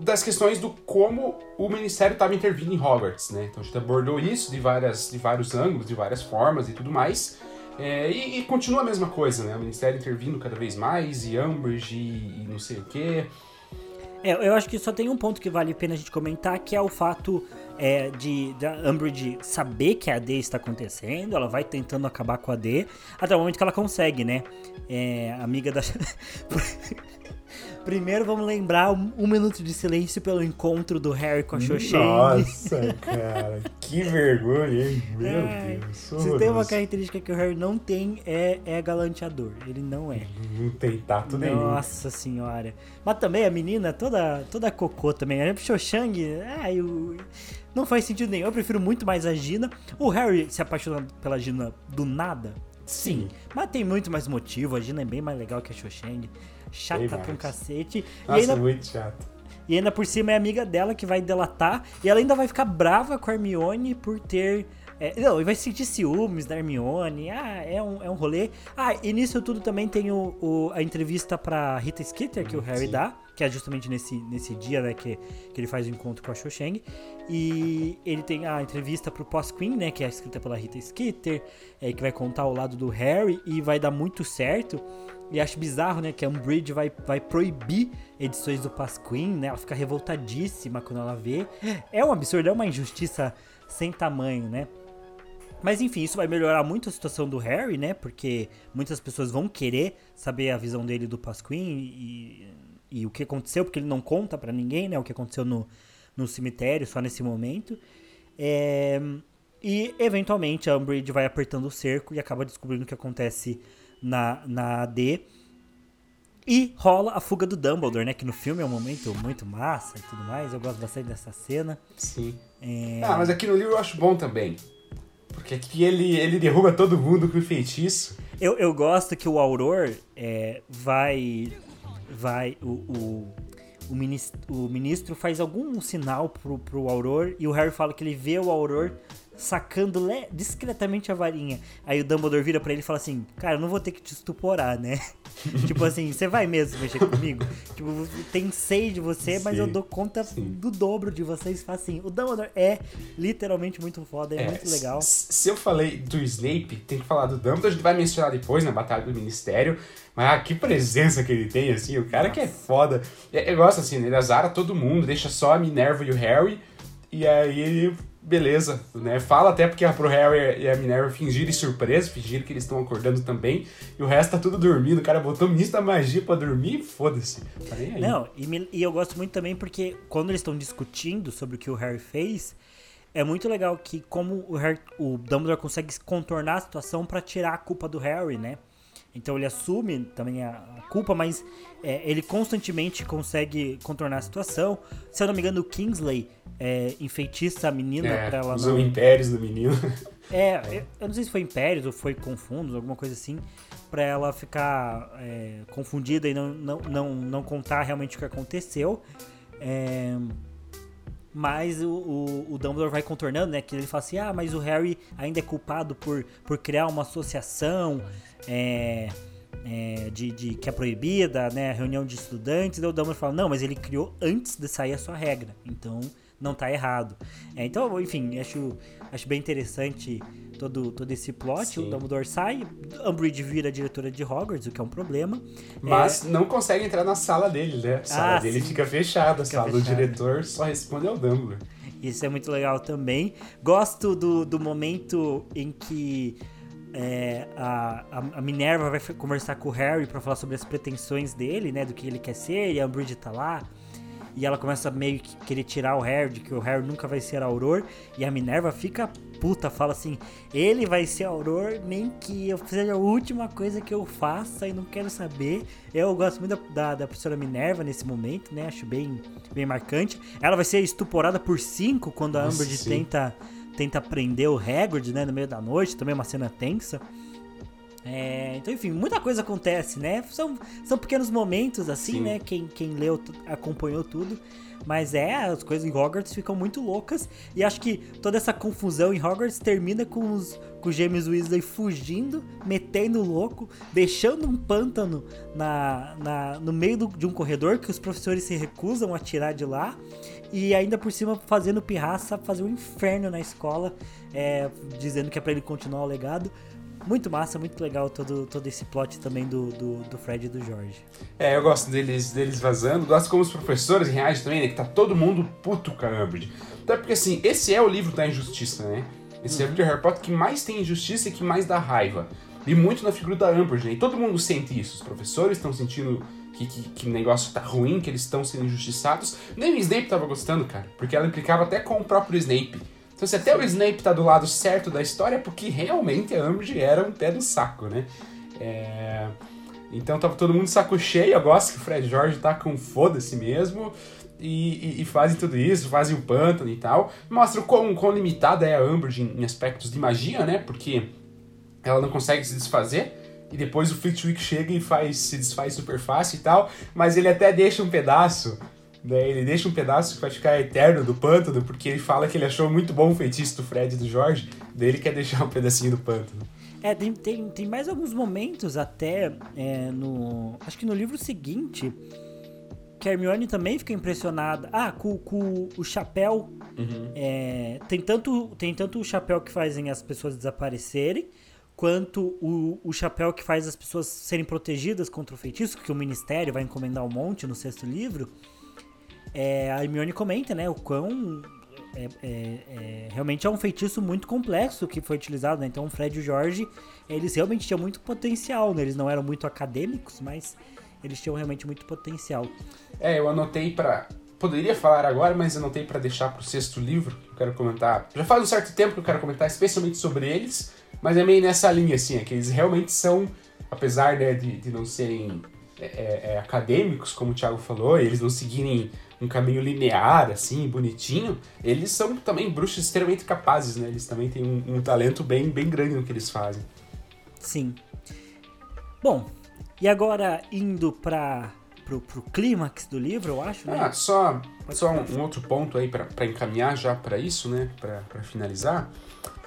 das questões do como o Ministério estava intervindo em Hogwarts, né? Então a gente abordou isso de, várias, de vários ângulos, de várias formas e tudo mais. É, e, e, continua a mesma coisa, né? O Ministério intervindo cada vez mais, e Umbridge, e, e não sei o quê. É, eu acho que só tem um ponto que vale a pena a gente comentar, que é o fato é, de, de a Umbridge saber que a D está acontecendo, ela vai tentando acabar com a D, até o momento que ela consegue, né? É, amiga da... Primeiro vamos lembrar um, um, minuto de silêncio pelo encontro do Harry com a Xoxeng. Nossa, cara, que vergonha, hein? Meu é, Deus. Se tem uma característica que o Harry não tem, é, é galanteador. Ele não é. Não tem tato nenhum. Nossa senhora. Mas também a menina, toda, toda cocô também. A Xoxang, ah, eu... não faz sentido nenhum. Eu prefiro muito mais a Gina. O Harry se apaixona pela Gina do nada. Sim. Sim. Mas tem muito mais motivo. A Gina é bem mais legal que a Xoxang chata pra um cacete. Nossa, e ainda, muito chato. E ainda por cima é amiga dela que vai delatar. E ela ainda vai ficar brava com a Hermione por ter. É, não, e vai sentir ciúmes da Hermione. Ah, é um, é um rolê. Ah, e nisso tudo também tem o, o a entrevista pra Rita Skeeter que o Harry Sim. dá, que é justamente nesse, nesse dia, né, que, que ele faz o encontro com a Cho Chang. E ele tem a entrevista pro Post Queen, né, que é escrita pela Rita Skeeter, é, que vai contar o lado do Harry e vai dar muito certo. E acho bizarro, né, que a Umbridge vai, vai proibir edições do Pasquim, né? Ela fica revoltadíssima quando ela vê. É um absurdo, é uma injustiça sem tamanho, né? Mas enfim, isso vai melhorar muito a situação do Harry, né? Porque muitas pessoas vão querer saber a visão dele do Pasquim e, e o que aconteceu, porque ele não conta para ninguém, né? O que aconteceu no, no cemitério, só nesse momento. É, e eventualmente a Umbridge vai apertando o cerco e acaba descobrindo o que acontece na, na AD. E rola a fuga do Dumbledore, né? Que no filme é um momento muito massa e tudo mais. Eu gosto bastante dessa cena. Sim. É... Ah, mas aqui no livro eu acho bom também. Porque aqui ele, ele derruba todo mundo com feitiço. Eu, eu gosto que o Auror é, vai. Vai. O, o, o, ministro, o ministro faz algum sinal pro, pro Auror e o Harry fala que ele vê o Auror sacando discretamente a varinha. Aí o Dumbledore vira para ele e fala assim: Cara, eu não vou ter que te estuporar, né? tipo assim, você vai mesmo mexer comigo? tipo, tem seis de você, sim, mas eu dou conta sim. do dobro de vocês assim. O Dumbledore é literalmente muito foda, é, é muito legal. Se eu falei do Snape, tem que falar do Dumbledore, a gente vai mencionar depois na Batalha do Ministério. Mas ah, que presença que ele tem, assim, o cara Nossa. que é foda. Eu gosto assim, ele azara todo mundo, deixa só a Minerva e o Harry. E aí ele beleza, né? Fala até porque é pro Harry e a Minerva fingirem surpresa, fingirem que eles estão acordando também, e o resto tá tudo dormindo. O cara botou o ministro da magia pra dormir foda-se. Tá Não, e, me, e eu gosto muito também porque quando eles estão discutindo sobre o que o Harry fez, é muito legal que como o, Harry, o Dumbledore consegue contornar a situação para tirar a culpa do Harry, né? Então ele assume também a, culpa, mas é, ele constantemente consegue contornar a situação. Se eu não me engano, o Kingsley é, enfeitiça a menina é, pra ela não. Os impérios do menino. É, eu não sei se foi Impérios ou foi Confundos, alguma coisa assim, para ela ficar é, confundida e não, não, não, não contar realmente o que aconteceu. É, mas o, o, o, Dumbledore vai contornando, né? Que ele fala assim, ah, mas o Harry ainda é culpado por, por criar uma associação é, é, de, de, que é proibida, né? Reunião de estudantes. Daí o Dumbledore fala, não, mas ele criou antes de sair a sua regra. Então não tá errado. É, então, enfim, acho, acho bem interessante todo, todo esse plot. Sim. O Dumbledore sai, Umbridge vira diretora de Hogwarts, o que é um problema. Mas é... não consegue entrar na sala dele, né? A sala ah, dele sim. fica fechada, a sala do diretor só responde ao Dumbledore. Isso é muito legal também. Gosto do, do momento em que é, a, a, Minerva vai conversar com o Harry para falar sobre as pretensões dele, né? Do que ele quer ser, e a Umbridge tá lá e ela começa meio que querer tirar o Harry, de que o Harry nunca vai ser Auror, e a Minerva fica puta, fala assim, ele vai ser Auror, nem que eu seja a última coisa que eu faça e não quero saber. Eu gosto muito da, da, da professora Minerva nesse momento, né, acho bem, bem marcante. Ela vai ser estuporada por cinco quando a Umbridge tenta, tenta prender o Hagrid, né, no meio da noite, também é uma cena tensa. É, então, enfim, muita coisa acontece, né? São, são pequenos momentos, assim, Sim. né? Quem, quem leu, acompanhou tudo. Mas é, as coisas em Hogwarts ficam muito loucas. E acho que toda essa confusão em Hogwarts termina com os, com os James Weasley fugindo, metendo louco, deixando um pântano na, na, no meio do, de um corredor que os professores se recusam a tirar de lá. E ainda por cima fazendo pirraça, fazer um inferno na escola, é, dizendo que é pra ele continuar o legado muito massa, muito legal todo, todo esse plot também do, do, do, Fred e do George. É, eu gosto deles, deles vazando, gosto como os professores reagem também, né? Que tá todo mundo puto com a Umbridge. Até porque, assim, esse é o livro da injustiça, né? Esse é o livro de Harry Potter que mais tem injustiça e que mais dá raiva. E muito na figura da Umbridge, né? E todo mundo sente isso. Os professores estão sentindo que, que, que, o negócio tá ruim, que eles estão sendo injustiçados. Nem o Snape tava gostando, cara. Porque ela implicava até com o próprio Snape. Então, se até o Snape tá do lado certo da história, é porque realmente a Umbridge era um pé no saco, né? É... Então tava todo mundo saco cheio. Eu gosto que o Fred George tá com foda-se mesmo. E, e, e, fazem tudo isso, fazem o pântano e tal. Mostra quão, quão limitada é a Umbridge em, em, aspectos de magia, né? Porque ela não consegue se desfazer. E depois o Flitwick chega e faz, se desfaz super fácil e tal. Mas ele até deixa um pedaço Daí ele deixa um pedaço que vai ficar eterno do pântano, porque ele fala que ele achou muito bom o feitiço do Fred e do Jorge, daí ele quer deixar um pedacinho do pântano. É, tem, tem, tem mais alguns momentos até é, no. Acho que no livro seguinte. Que a Hermione também fica impressionada. Ah, com, com o chapéu. Uhum. É, tem, tanto, tem tanto o chapéu que fazem as pessoas desaparecerem, quanto o, o chapéu que faz as pessoas serem protegidas contra o feitiço, que o Ministério vai encomendar um monte no sexto livro é, a Hermione comenta, né, o quão é, é, é, realmente é um feitiço muito complexo que foi utilizado, né? Então o Fred e o Jorge, eles realmente tinham muito potencial, né? Eles não eram muito acadêmicos, mas eles tinham realmente muito potencial. É, eu anotei para Poderia falar agora, mas anotei para deixar pro sexto livro que eu quero comentar. Já faz um certo tempo que eu quero comentar especialmente sobre eles, mas é meio nessa linha, assim, é que eles realmente são, apesar né, de, de não serem é, é, é acadêmicos, como o Thiago falou, eles não seguirem um caminho linear, assim, bonitinho, eles são também bruxos extremamente capazes, né? Eles também têm um, um talento bem, bem grande no que eles fazem. Sim. Bom, e agora indo para pro, pro clímax do livro, eu acho, né? Ah, só, só um, um, outro ponto aí para encaminhar já para isso, né? Para finalizar.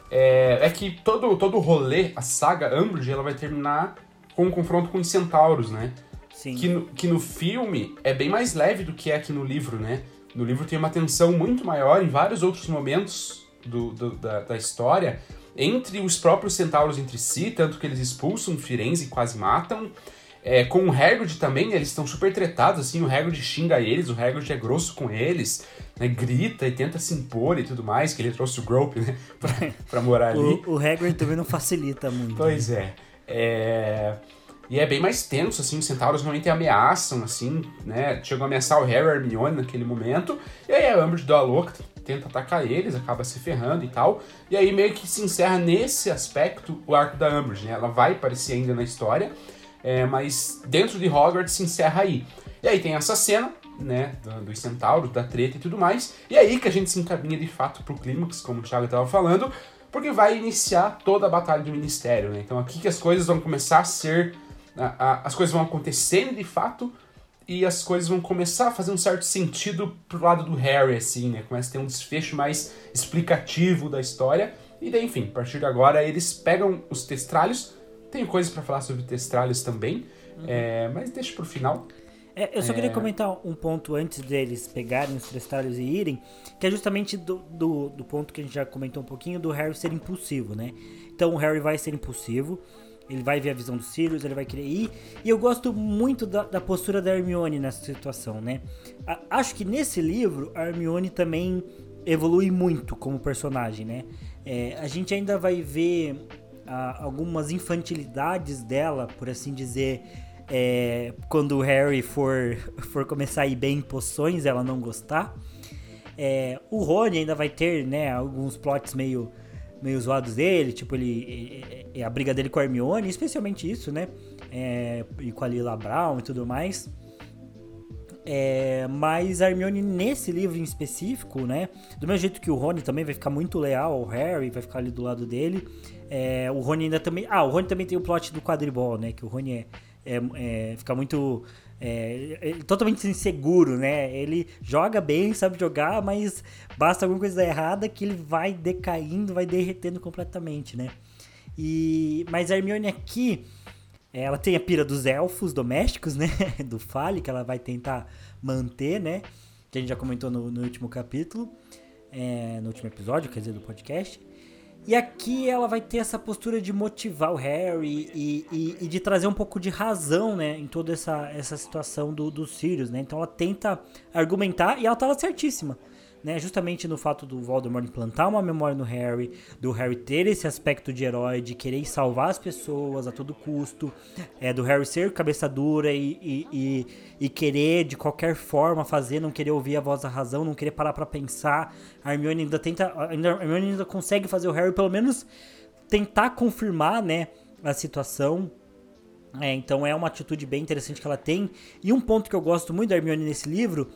É, é, que todo, todo o rolê, a saga Umbridge, ela vai terminar com um confronto com os centauros, né? Sim. Que no, que no filme é bem mais leve do que é aqui no livro, né? No livro tem uma tensão muito maior em vários outros momentos do, do da, da, história, entre os próprios centauros entre si, tanto que eles expulsam Firenze e quase matam. É, com o Hagrid também, eles estão super tretados, assim, o Hagrid xinga eles, o Hagrid é grosso com eles, né, grita e tenta se impor e tudo mais, que ele trouxe o Grope, né, pra, pra morar ali. o, Hagrid também não facilita muito. Pois é. é... E é bem mais tenso, assim, os centauros normalmente ameaçam, assim, né? Chegam a ameaçar o Harry e a Hermione naquele momento. E aí a Umbridge dá a louca, tenta atacar eles, acaba se ferrando e tal. E aí meio que se encerra nesse aspecto o arco da Umbridge, né? Ela vai aparecer ainda na história, é, mas dentro de Hogwarts se encerra aí. E aí tem essa cena, né, dos centauros, da treta e tudo mais. E aí que a gente se encaminha de fato pro clímax, como o Thiago estava falando, porque vai iniciar toda a batalha do Ministério, né? Então aqui que as coisas vão começar a ser, a, a, as coisas vão acontecendo de fato e as coisas vão começar a fazer um certo sentido pro lado do Harry, assim, né? Começa a ter um desfecho mais explicativo da história e daí, enfim, a partir de agora eles pegam os testralhos. Tenho coisas para falar sobre testralhos também, uhum. é, mas deixa pro final. É, eu só é... queria comentar um ponto antes deles pegarem os testralhos e irem, que é justamente do, do, do, ponto que a gente já comentou um pouquinho, do Harry ser impulsivo, né? Então o Harry vai ser impulsivo, ele vai ver a visão dos Sirius, ele vai querer ir, e eu gosto muito da, da postura da Hermione nessa situação, né? A, acho que nesse livro a Hermione também evolui muito como personagem, né? É, a gente ainda vai ver a, algumas infantilidades dela, por assim dizer, é, quando o Harry for, for começar a ir bem em poções, ela não gostar. É, o Rony ainda vai ter, né, alguns plots meio, meio zoados dele, tipo, ele, a briga dele com a Hermione, especialmente isso, né, é, e com a Lila Brown e tudo mais. É, mas a Hermione, nesse livro em específico, né? Do mesmo jeito que o Rony também vai ficar muito leal ao Harry, vai ficar ali do lado dele. É, o Rony ainda também. Ah, o Rony também tem o plot do quadribol, né? Que o Rony é, é, é fica muito. É, é, totalmente inseguro, né? Ele joga bem, sabe jogar, mas basta alguma coisa errada que ele vai decaindo, vai derretendo completamente, né? E, mas a Hermione aqui ela tem a pira dos elfos domésticos, né? Do Fale, que ela vai tentar manter, né? Que a gente já comentou no, no último capítulo, é, no último episódio, quer dizer, do podcast. E aqui ela vai ter essa postura de motivar o Harry e, e, e de trazer um pouco de razão, né? Em toda essa, essa situação do, dos Sirius, né? Então ela tenta argumentar e ela estava certíssima né, justamente no fato do Voldemort implantar uma memória no Harry, do Harry ter esse aspecto de herói, de querer salvar as pessoas a todo custo, é, do Harry ser cabeça dura e, e, e, e, querer de qualquer forma fazer, não querer ouvir a voz da razão, não querer parar para pensar. A Hermione ainda tenta, a Hermione ainda consegue fazer o Harry pelo menos tentar confirmar, né, a situação. É, então é uma atitude bem interessante que ela tem. E um ponto que eu gosto muito da Hermione nesse livro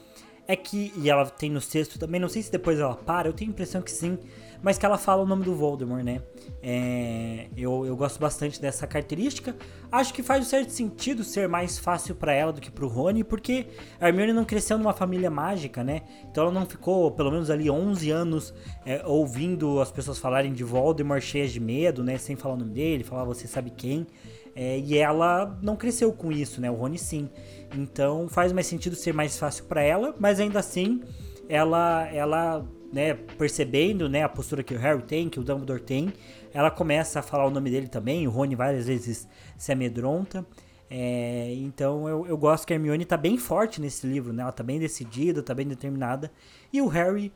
é que, e ela tem no sexto também, não sei se depois ela para, eu tenho a impressão que sim, mas que ela fala o nome do Voldemort, né? É, eu, eu gosto bastante dessa característica. Acho que faz um certo sentido ser mais fácil para ela do que pro Rony, porque a Hermione não cresceu numa família mágica, né? Então ela não ficou, pelo menos ali, 11 anos é, ouvindo as pessoas falarem de Voldemort cheias de medo, né? Sem falar o nome dele, falar você sabe quem. É, e ela não cresceu com isso, né? O Rony sim. Então faz mais sentido ser mais fácil para ela, mas ainda assim ela ela né, percebendo né, a postura que o Harry tem, que o Dumbledore tem, ela começa a falar o nome dele também. O Rony várias vezes se amedronta. É, então eu, eu gosto que a Hermione tá bem forte nesse livro, né? Ela tá bem decidida, tá bem determinada. E o Harry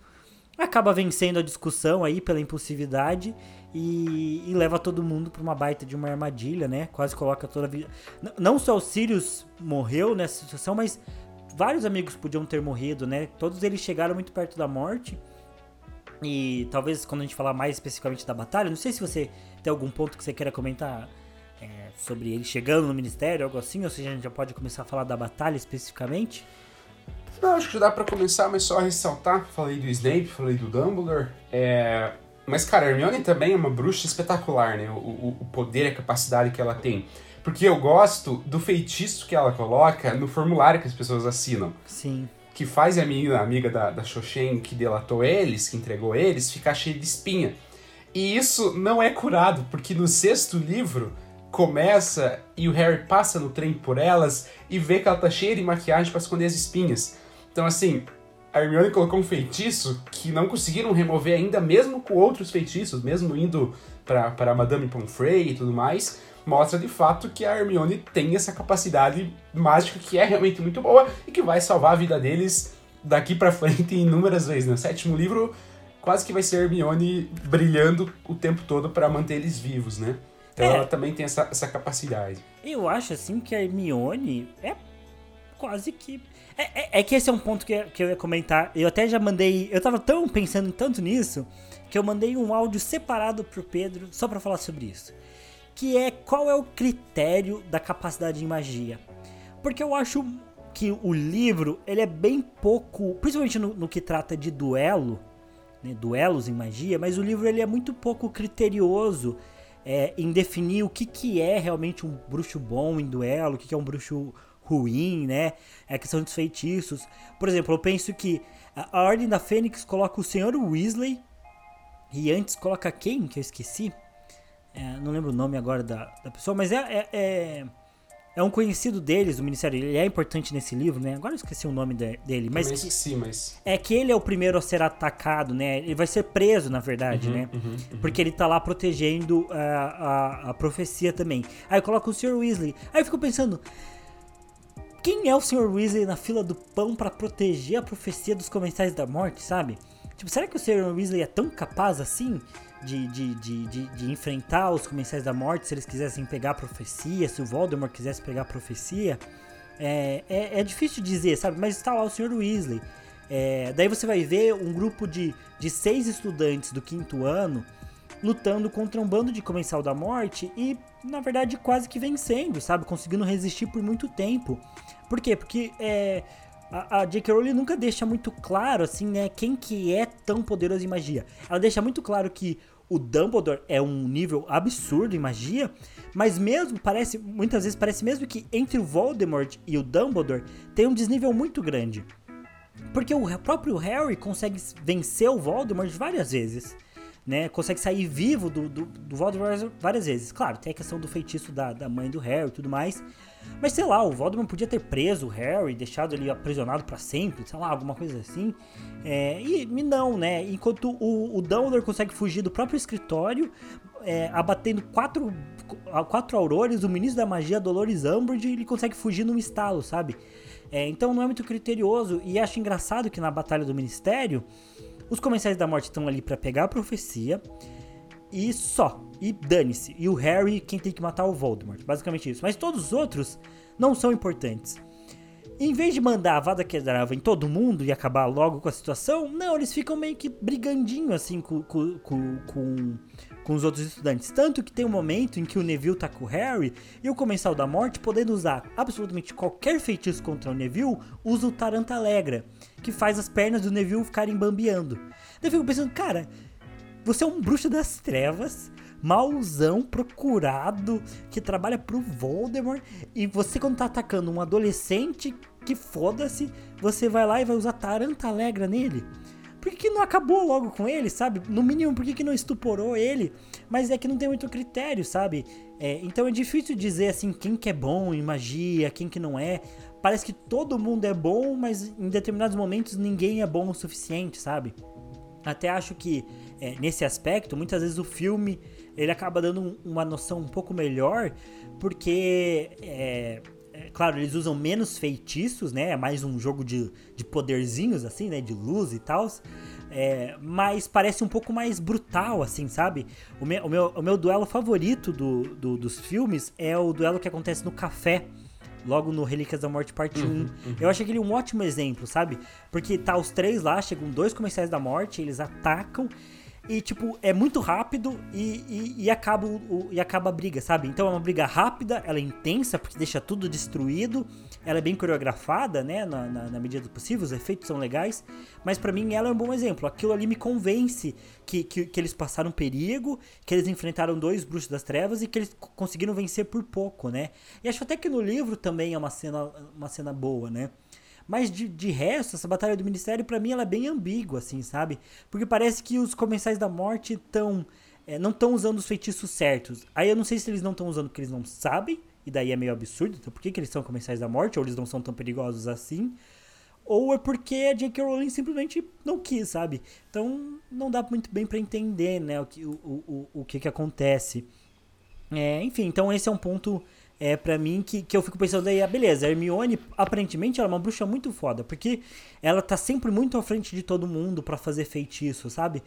acaba vencendo a discussão aí pela impulsividade e, e leva todo mundo para uma baita de uma armadilha, né? Quase coloca toda a vida. Não só o Sirius morreu nessa situação, mas vários amigos podiam ter morrido, né? Todos eles chegaram muito perto da morte. E talvez quando a gente falar mais especificamente da batalha, não sei se você tem algum ponto que você queira comentar é, sobre ele chegando no ministério, algo assim, ou se a gente já pode começar a falar da batalha especificamente. Não, acho que dá para começar, mas só ressaltar. Falei do Snape, falei do Dumbledore. É... Mas, cara, a Hermione também é uma bruxa espetacular, né? O, o, o poder e a capacidade que ela tem. Porque eu gosto do feitiço que ela coloca no formulário que as pessoas assinam. Sim. Que faz a menina, a amiga da, da Xoxen, que delatou eles, que entregou eles, ficar cheia de espinha. E isso não é curado, porque no sexto livro começa e o Harry passa no trem por elas e vê que ela tá cheia de maquiagem para esconder as espinhas. Então, assim, a Hermione colocou um feitiço que não conseguiram remover ainda, mesmo com outros feitiços, mesmo indo para Madame Pomfrey e tudo mais, mostra de fato que a Hermione tem essa capacidade mágica que é realmente muito boa e que vai salvar a vida deles daqui para frente inúmeras vezes. No né? sétimo livro, quase que vai ser a Hermione brilhando o tempo todo para manter eles vivos, né? Então é. ela também tem essa, essa capacidade. Eu acho assim que a Hermione é quase que é, é, é, que esse é um ponto que, que eu ia comentar. Eu até já mandei. Eu tava tão pensando tanto nisso que eu mandei um áudio separado pro Pedro só para falar sobre isso. Que é qual é o critério da capacidade de magia. Porque eu acho que o livro ele é bem pouco, principalmente no, no que trata de duelo, né, duelos em magia, mas o livro ele é muito pouco criterioso é, em definir o que, que é realmente um bruxo bom em duelo, o que, que é um bruxo ruim, né? É a questão dos feitiços. Por exemplo, eu penso que a Ordem da Fênix coloca o Senhor Weasley e antes coloca quem? Que eu esqueci. É, não lembro o nome agora da, da pessoa, mas é, é, é, é, um conhecido deles, do Ministério. Ele é importante nesse livro, né? Agora eu esqueci o nome de, dele. Mas, Também esqueci, mas. É que ele é o primeiro a ser atacado, né? Ele vai ser preso, na verdade, Uhum, né? uhum, uhum. Porque ele tá lá protegendo a, a, a profecia também. Aí coloca o Sr. Weasley. Aí eu fico pensando. Quem é o Sr. Weasley na fila do pão pra proteger a profecia dos comensais da morte, sabe? Tipo, será que o Sr. Weasley é tão capaz assim de, de, de, de, de enfrentar os comensais da morte se eles quisessem pegar a profecia, se o Voldemort quisesse pegar a profecia? É, é, é difícil dizer, sabe? Mas está lá o Sr. Weasley. É, daí você vai ver um grupo de, de seis estudantes do quinto ano lutando contra um bando de comensal da morte e, na verdade, quase que vencendo, sabe? Conseguindo resistir por muito tempo. Por quê? Porque é, a, a J.K. Rowling nunca deixa muito claro, assim, né? Quem que é tão poderoso em magia. Ela deixa muito claro que o Dumbledore é um nível absurdo em magia, mas mesmo parece, muitas vezes parece mesmo que entre o Voldemort e o Dumbledore tem um desnível muito grande. Porque o próprio Harry consegue vencer o Voldemort várias vezes. Né, consegue sair vivo do, do, do Voldemort várias vezes. Claro, tem a questão do feitiço da, da mãe do Harry e tudo mais. Mas sei lá, o Voldemort podia ter preso o Harry, deixado ele aprisionado para sempre, sei lá, alguma coisa assim. É, e, não, né? Enquanto o, o Dumbledore consegue fugir do próprio escritório, é, abatendo quatro, quatro aurores, o ministro da magia, Dolores Umbridge, ele consegue fugir num estalo, sabe? É, então não é muito criterioso. E acho engraçado que na Batalha do Ministério, os Comensais da Morte estão ali para pegar a profecia e só. E dane-se. E o Harry, quem tem que matar é o Voldemort. Basicamente isso. Mas todos os outros não são importantes. Em vez de mandar a Vada Kedavra em todo mundo e acabar logo com a situação, não, eles ficam meio que brigandinho assim com, com, com, com, com os outros estudantes. Tanto que tem um momento em que o Neville tá com o Harry e o Comensal da Morte, podendo usar absolutamente qualquer feitiço contra o Neville, usa o Tarantalegra, que faz as pernas do Neville ficarem bambeando. Eu fico pensando, cara, você é um bruxo das trevas, mauzão, procurado, que trabalha pro Voldemort, e você quando tá atacando um adolescente, que foda-se, você vai lá e vai usar Taranta Alegra nele. Por que, que não acabou logo com ele, sabe? No mínimo, por que, que não estuporou ele? Mas é que não tem muito critério, sabe? É, então é difícil dizer assim quem que é bom em magia, quem que não é. Parece que todo mundo é bom, mas em determinados momentos ninguém é bom o suficiente, sabe? Até acho que é, nesse aspecto, muitas vezes o filme ele acaba dando um, uma noção um pouco melhor, porque é, é, claro, eles usam menos feitiços, né? É mais um jogo de, de poderzinhos, assim, né? De luz e tal. É, mas parece um pouco mais brutal, assim, sabe? O meu, o meu, o meu duelo favorito do, do, dos filmes é o duelo que acontece no café logo no Relíquias da Morte Parte 1. Uhum, uhum. Eu acho aquele um ótimo exemplo, sabe? Porque tá os três lá, chegam dois comensais da morte, eles atacam e, tipo, é muito rápido e, e, e acaba o, e acaba a briga, sabe? Então é uma briga rápida, ela é intensa, porque deixa tudo destruído, ela é bem coreografada, né? Na, na, na medida do possível, os efeitos são legais, mas para mim ela é um bom exemplo. Aquilo ali me convence que, que, que, eles passaram perigo, que eles enfrentaram dois bruxos das trevas e que eles conseguiram vencer por pouco, né? E acho até que no livro também é uma cena, uma cena boa, né? Mas de, de resto, essa batalha do ministério, para mim, ela é bem ambígua, assim, sabe? Porque parece que os comensais da morte estão. É, não estão usando os feitiços certos. Aí eu não sei se eles não estão usando porque eles não sabem, e daí é meio absurdo. Então por que, que eles são comensais da morte? Ou eles não são tão perigosos assim? Ou é porque a J.K. Rowling simplesmente não quis, sabe? Então não dá muito bem para entender, né, o que, o, o, o que, que acontece. É, enfim, então esse é um ponto é para mim que, que eu fico pensando aí, ah, beleza, a Hermione aparentemente ela é uma bruxa muito foda, porque ela tá sempre muito à frente de todo mundo para fazer feitiço, sabe?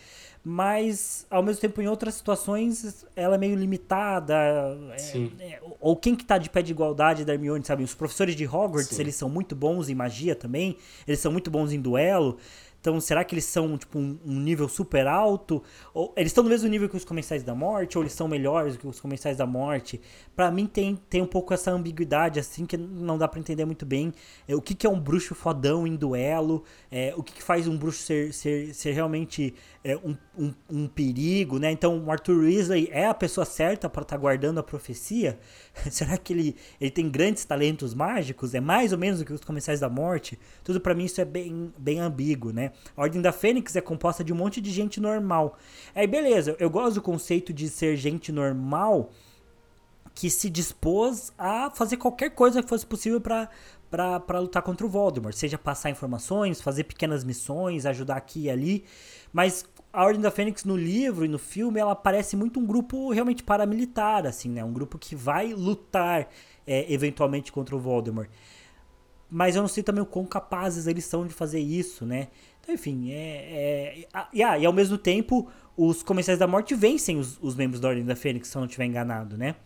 Mas ao mesmo tempo em outras situações ela é meio limitada. É, é, ou quem que tá de pé de igualdade da Hermione, sabe? Os professores de Hogwarts, Sim. eles são muito bons em magia também, eles são muito bons em duelo. Então, será que eles são, tipo, um, um nível super alto? Ou eles estão no mesmo nível que os Comensais da Morte? Ou eles são melhores que os Comensais da Morte? Para mim, tem, tem um pouco essa ambiguidade, assim, que não dá para entender muito bem. É, o que, que é um bruxo fodão em duelo? É, o que, que faz um bruxo ser, ser, ser realmente é, um, um, um, perigo, né? Então, o Arthur Weasley é a pessoa certa para estar tá guardando a profecia? será que ele, ele tem grandes talentos mágicos? É mais ou menos do que os Comensais da Morte? Tudo para mim isso é bem, bem ambíguo, né? A Ordem da Fênix é composta de um monte de gente normal. Aí beleza, eu gosto do conceito de ser gente normal que se dispôs a fazer qualquer coisa que fosse possível para para lutar contra o Voldemort, seja passar informações, fazer pequenas missões, ajudar aqui e ali, mas a Ordem da Fênix no livro e no filme ela parece muito um grupo realmente paramilitar, assim, né? Um grupo que vai lutar é, eventualmente contra o Voldemort. Mas eu não sei também o quão capazes eles são de fazer isso, né? Então, enfim, é. é e, ah, e ao mesmo tempo, os Comensais da Morte vencem os, os membros da Ordem da Fênix, se eu não estiver enganado, né?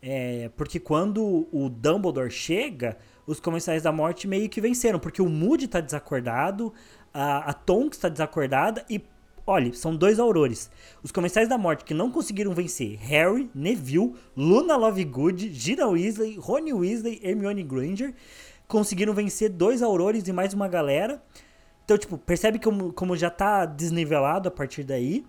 É, porque quando o Dumbledore chega, os Comensais da Morte meio que venceram, porque o Moody tá desacordado, a, a Tonks tá desacordada e Olha, são dois aurores. Os Comensais da Morte que não conseguiram vencer Harry, Neville, Luna Lovegood, Gina Weasley, Rony Weasley, Hermione Granger conseguiram vencer dois aurores e mais uma galera. Então, tipo, percebe como, como já tá desnivelado a partir daí.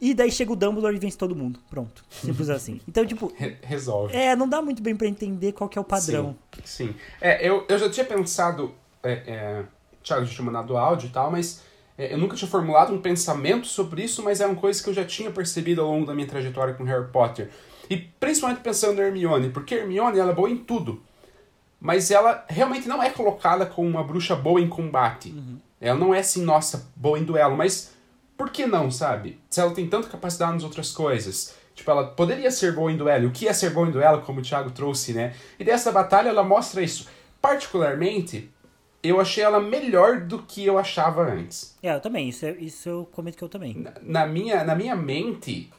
E daí chega o Dumbledore e vence todo mundo. Pronto. Simples assim. Então, tipo. Resolve. É, não dá muito bem para entender qual que é o padrão. Sim. sim. É, eu, eu já tinha pensado. É, é, Thiago já tinha mandado áudio e tal, mas é, eu nunca tinha formulado um pensamento sobre isso, mas é uma coisa que eu já tinha percebido ao longo da minha trajetória com Harry Potter. E principalmente pensando em Hermione, porque Hermione ela é boa em tudo. Mas ela realmente não é colocada como uma bruxa boa em combate. Uhum. Ela não é assim, nossa, boa em duelo, mas por que não, sabe? Se ela tem tanta capacidade nas outras coisas. Tipo, ela poderia ser boa em duelo. O que é ser boa em duelo, como o Thiago trouxe, né? E dessa batalha ela mostra isso. Particularmente, eu achei ela melhor do que eu achava antes. É, eu também. Isso, é, isso eu comento que eu também. Na, na, minha, na minha mente,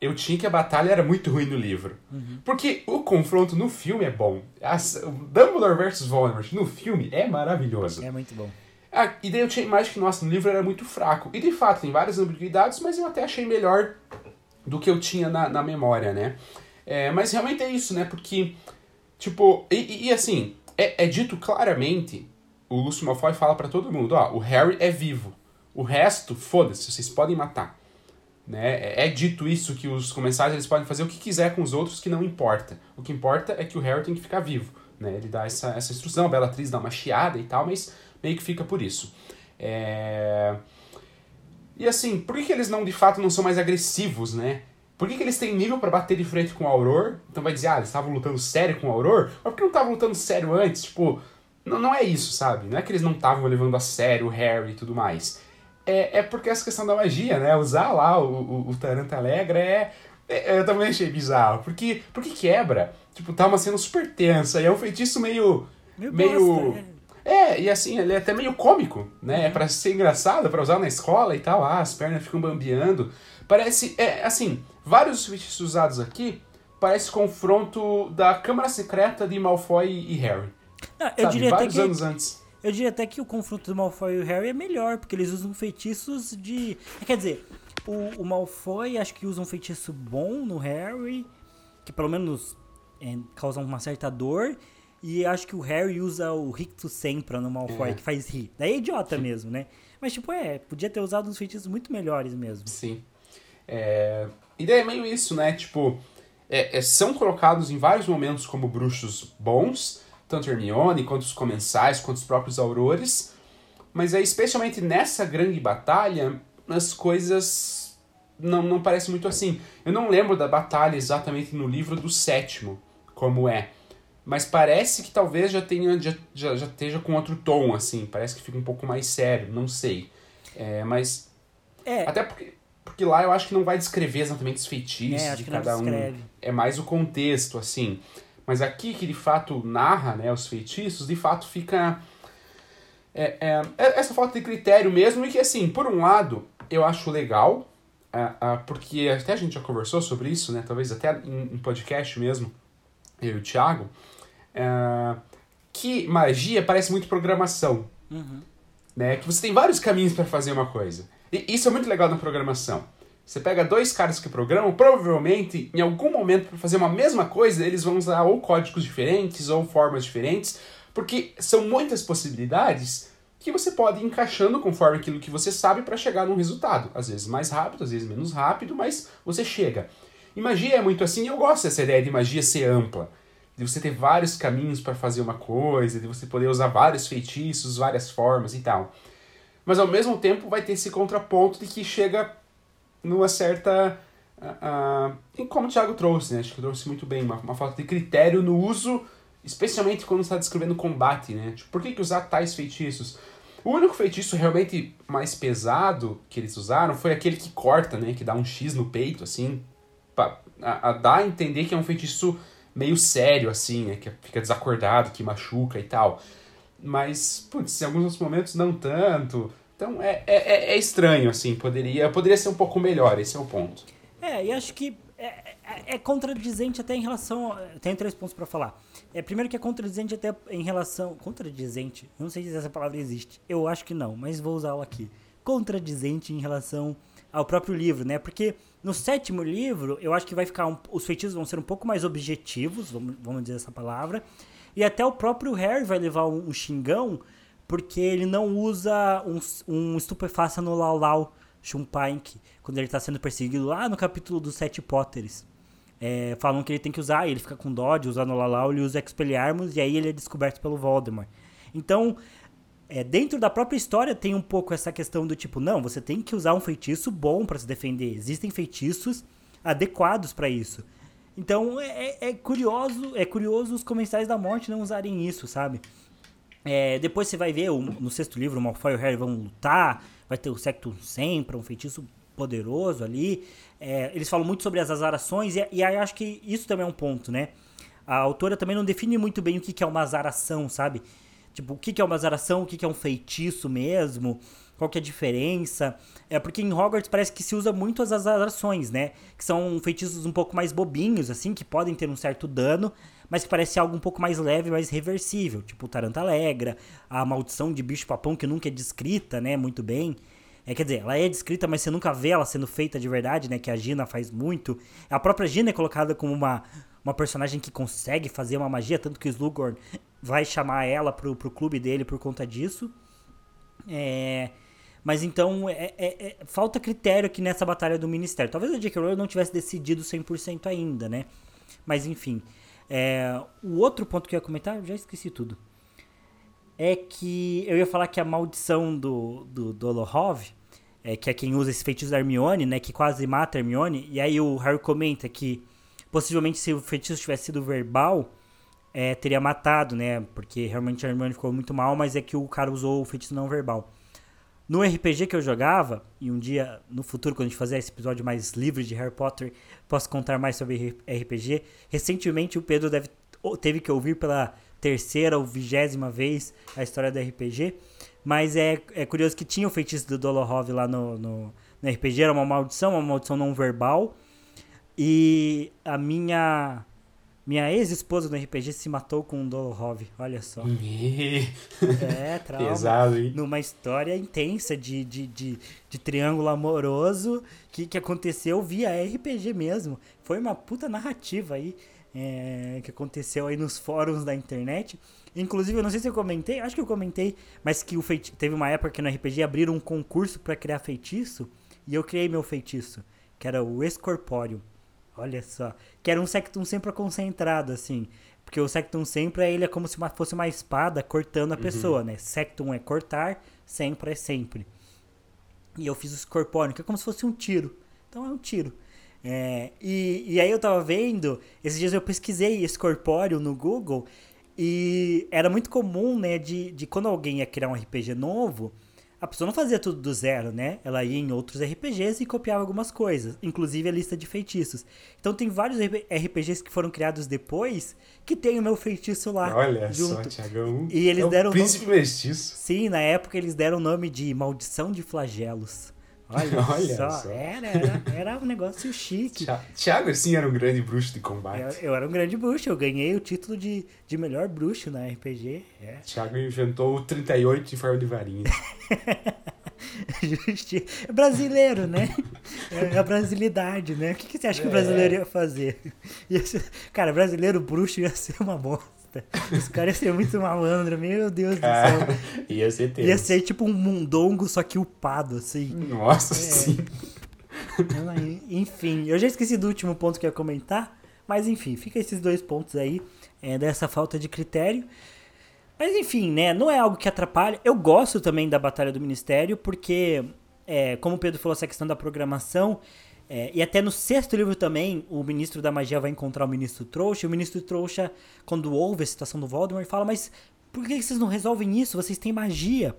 eu tinha que a batalha era muito ruim no livro. Uhum. Porque o confronto no filme é bom. As, Dumbledore versus Voldemort no filme é maravilhoso. É muito bom. Ah, e daí eu tinha a imagem que, nossa, no livro era muito fraco. E de fato, tem várias ambiguidades, mas eu até achei melhor do que eu tinha na, na memória, né? É, mas realmente é isso, né? Porque, tipo, e, e assim, é, é dito claramente o Lúcio Malfoy fala para todo mundo, ó, o Harry é vivo. O resto, foda-se, vocês podem matar. Né? É, é dito isso que os comensais eles podem fazer o que quiser com os outros que não importa. O que importa é que o Harry tem que ficar vivo. Né? Ele dá essa, essa instrução, a Bellatrix dá uma chiada e tal, mas meio que fica por isso. É... E assim, por que, que eles não de fato não são mais agressivos, né? Por que, que eles têm nível para bater de frente com o Auror? Então vai dizer, ah, eles estavam lutando sério com o Auror? Mas por que não estavam lutando sério antes? Tipo, não, não é isso, sabe? Não é que eles não estavam levando a sério o Harry e tudo mais. É, é porque essa questão da magia, né? Usar lá o, o, o Tarantalegra é, é, Eu também achei bizarro. Porque, porque quebra. Tipo, tá uma cena super tensa. E é um feitiço meio. Meu meio. Bosta, é. é. e assim, ele é até meio cômico, né? É pra ser engraçado, para usar na escola e tal. Ah, as pernas ficam bambeando. Parece. É, assim, vários feitiços usados aqui parece confronto da Câmara Secreta de Malfoy e Harry. Não, eu Sabe, diria vários até que, anos antes. Eu diria até que o confronto do Malfoy e o Harry é melhor, porque eles usam feitiços de. Quer dizer, o, o Malfoy acho que usa um feitiço bom no Harry, que pelo menos é, causa uma certa dor. E acho que o Harry usa o Rictus Sempra no Malfoy, é. que faz rir. Daí é idiota mesmo, né? Mas, tipo, é, podia ter usado uns feitiços muito melhores mesmo. Sim. É... E daí é meio isso, né? Tipo, é, é, são colocados em vários momentos como bruxos bons, tanto Hermione, quanto os comensais, quanto os próprios aurores. Mas é especialmente nessa grande batalha, as coisas não, não parecem muito assim. Eu não lembro da batalha exatamente no livro do sétimo, como é. Mas parece que talvez já tenha já, já, já esteja com outro tom, assim. Parece que fica um pouco mais sério, não sei. É, mas. É. Até porque, porque lá eu acho que não vai descrever exatamente os feitiços é, de cada um. É mais o contexto, assim. Mas aqui que de fato narra né, os feitiços, de fato fica é, é, é, essa falta de critério mesmo, e que assim, por um lado, eu acho legal, é, porque até a gente já conversou sobre isso, né? Talvez até em, em podcast mesmo, eu e o Thiago, é, que magia parece muito programação. Uhum. né? Que você tem vários caminhos para fazer uma coisa. E isso é muito legal na programação. Você pega dois caras que programam, provavelmente em algum momento para fazer uma mesma coisa, eles vão usar ou códigos diferentes ou formas diferentes, porque são muitas possibilidades que você pode ir encaixando conforme aquilo que você sabe para chegar num resultado. Às vezes mais rápido, às vezes menos rápido, mas você chega. E magia é muito assim, eu gosto dessa ideia de magia ser ampla. De você ter vários caminhos para fazer uma coisa, de você poder usar vários feitiços, várias formas e tal. Mas ao mesmo tempo vai ter esse contraponto de que chega numa certa. Uh, uh, como o Thiago trouxe, né? Acho que trouxe muito bem, uma, uma falta de critério no uso, especialmente quando está descrevendo combate, né? Tipo, por que, que usar tais feitiços? O único feitiço realmente mais pesado que eles usaram foi aquele que corta, né? Que dá um X no peito, assim, pra, a, a dar a entender que é um feitiço meio sério, assim, né? Que fica desacordado, que machuca e tal. Mas, putz, em alguns outros momentos não tanto. Então é, é, é, é estranho, assim, poderia, poderia ser um pouco melhor, esse é o ponto. É, e acho que é, é, é contradizente até em relação. Tem três pontos para falar. É, primeiro que é contradizente até em relação. Contradizente? Não sei se essa palavra existe. Eu acho que não, mas vou usá-la aqui. Contradizente em relação ao próprio livro, né? Porque no sétimo livro, eu acho que vai ficar. Um, os feitiços vão ser um pouco mais objetivos, vamos, vamos dizer essa palavra. E até o próprio Harry vai levar um, um xingão porque ele não usa um, um estupefaça no Lau Lau Shumpank, quando ele está sendo perseguido lá no capítulo dos Sete Potters. É, falam que ele tem que usar, ele fica com dó de usar no Lalau, ele usa Expelliarmus e aí ele é descoberto pelo Voldemort. Então, é, dentro da própria história tem um pouco essa questão do tipo, não, você tem que usar um feitiço bom para se defender. Existem feitiços adequados para isso. Então é, é, é, curioso, é curioso os comensais da morte não usarem isso, sabe? É, depois você vai ver o, no sexto livro, o Malfoy e o Harry vão lutar, vai ter o Sectum Sempre, um feitiço poderoso ali. É, eles falam muito sobre as azarações e, e aí acho que isso também é um ponto, né? A autora também não define muito bem o que, que é uma azaração, sabe? Tipo, o que, é uma azaração, o que, que é um feitiço mesmo, qual que é a diferença. É porque em Hogwarts parece que se usa muito as azarações, né? Que são feitiços um pouco mais bobinhos, assim, que podem ter um certo dano, mas que parece algo um pouco mais leve, mais reversível, tipo o Taranta Alegra, a maldição de bicho-papão que nunca é descrita, né, muito bem. É, quer dizer, ela é descrita, mas você nunca vê ela sendo feita de verdade, né, que a Gina faz muito. A própria Gina é colocada como uma, uma personagem que consegue fazer uma magia, tanto que o Slughorn vai chamar ela pro, pro clube dele por conta disso. É... Mas então, é, é, é, falta critério aqui nessa batalha do Ministério. Talvez a J.K. Rowling não tivesse decidido 100% ainda, né? Mas enfim. É, o outro ponto que eu ia comentar, já esqueci tudo. É que eu ia falar que a maldição do, do, do Olohov, é, que é quem usa esse feitiço da Hermione, né? Que quase mata a Hermione. E aí o Harry comenta que possivelmente se o feitiço tivesse sido verbal, é, teria matado, né? Porque realmente a Hermione ficou muito mal, mas é que o cara usou o feitiço não verbal. No RPG que eu jogava, e um dia no futuro, quando a gente fazer esse episódio mais livre de Harry Potter, posso contar mais sobre RPG. Recentemente o Pedro deve, teve que ouvir pela terceira ou vigésima vez a história do RPG. Mas é, é curioso que tinha o feitiço do Dolohov lá no, no, no RPG, era uma maldição, uma maldição não verbal. E a minha minha ex-esposa no RPG se matou com um Dolohov, olha só. é, trauma. Pesado, hein? Numa história intensa de, de, de, de, triângulo amoroso que, que aconteceu via RPG mesmo. Foi uma puta narrativa aí é, que aconteceu aí nos fóruns da internet. Inclusive, eu não sei se eu comentei, acho que eu comentei, mas que o feiti teve uma época que no RPG abriram um concurso para criar feitiço e eu criei meu feitiço, que era o Escorpório. Olha só. Que era um Sectum sempre concentrado, assim. Porque o Sectum sempre ele é como se fosse uma espada cortando a uhum. pessoa, né? Sectum é cortar, sempre é sempre. E eu fiz o Scorpônio, que é como se fosse um tiro. Então é um tiro. É, e, e aí eu tava vendo, esses dias eu pesquisei Scorpóreo no Google e era muito comum, né, de, de quando alguém ia criar um RPG novo, a pessoa não fazia tudo do zero, né? Ela ia em outros RPGs e copiava algumas coisas, inclusive a lista de feitiços. Então tem vários RPGs que foram criados depois que tem o meu feitiço lá. Olha junto. só, Tiagão. E eles é deram príncipe nome... mestiço. Sim, na época eles deram o nome de Maldição de Flagelos. Olha, Olha só, só. Era, era, era um negócio chique. Thiago, sim, era um grande bruxo de combate. Eu, eu era um grande bruxo, eu ganhei o título de, de melhor bruxo na RPG. É. Thiago inventou o 38 em forma de varinha. Justi- É brasileiro, né? É a brasilidade, né? O que, que você acha que o brasileiro ia fazer? Ia ser- Cara, brasileiro bruxo ia ser uma bosta. Os caras iam ser muito malandro, meu Deus do Ah, céu. ia ser tenso. Ia ser tipo um mundongo, só que upado, assim. Nossa, É. sim. Enfim, eu já esqueci do último ponto que eu ia comentar, mas enfim, fica esses dois pontos aí é, dessa falta de critério. Mas enfim, né, não é algo que atrapalha. Eu gosto também da Batalha do Ministério, porque, é, como o Pedro falou, essa questão da programação, é, e até no sexto livro também, o Ministro da Magia vai encontrar o Ministro Trouxa, e o Ministro Trouxa, quando ouve a situação do Voldemort, fala, mas por que vocês não resolvem isso? Vocês têm magia.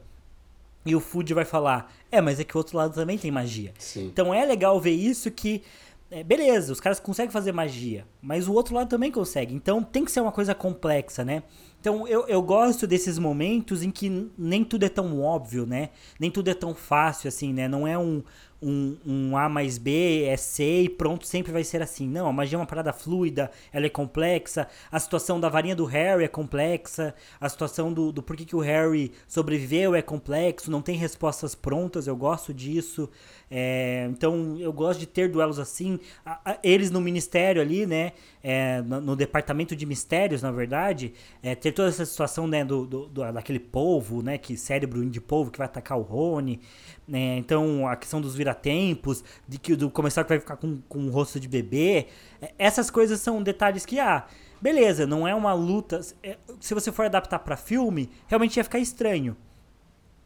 E o Food vai falar, é, mas é que o outro lado também tem magia. Sim. Então é legal ver isso que. é, beleza, os caras conseguem fazer magia, mas o outro lado também consegue. Então tem que ser uma coisa complexa, né? Então eu, eu gosto desses momentos em que nem tudo é tão óbvio, né? Nem tudo é tão fácil assim, né? Não é um, um, um A mais B, é C e pronto, sempre vai ser assim. Não, a magia é uma parada fluida, ela é complexa. A situação da varinha do Harry é complexa. A situação do, do porquê que o Harry sobreviveu é complexo, não tem respostas prontas, eu gosto disso. É, então eu gosto de ter duelos assim. A- a- eles no ministério ali, né? é, no, no departamento de mistérios, na verdade, é, ter toda essa situação né, do, do- do- daquele polvo, né? Que cérebro de polvo que vai atacar o Rony. né, então a questão dos viratempos, de que do comercial que vai ficar com, com o rosto de bebê. é, essas coisas são detalhes que, ah, beleza, não é uma luta. é, se você for adaptar pra filme, realmente ia ficar estranho.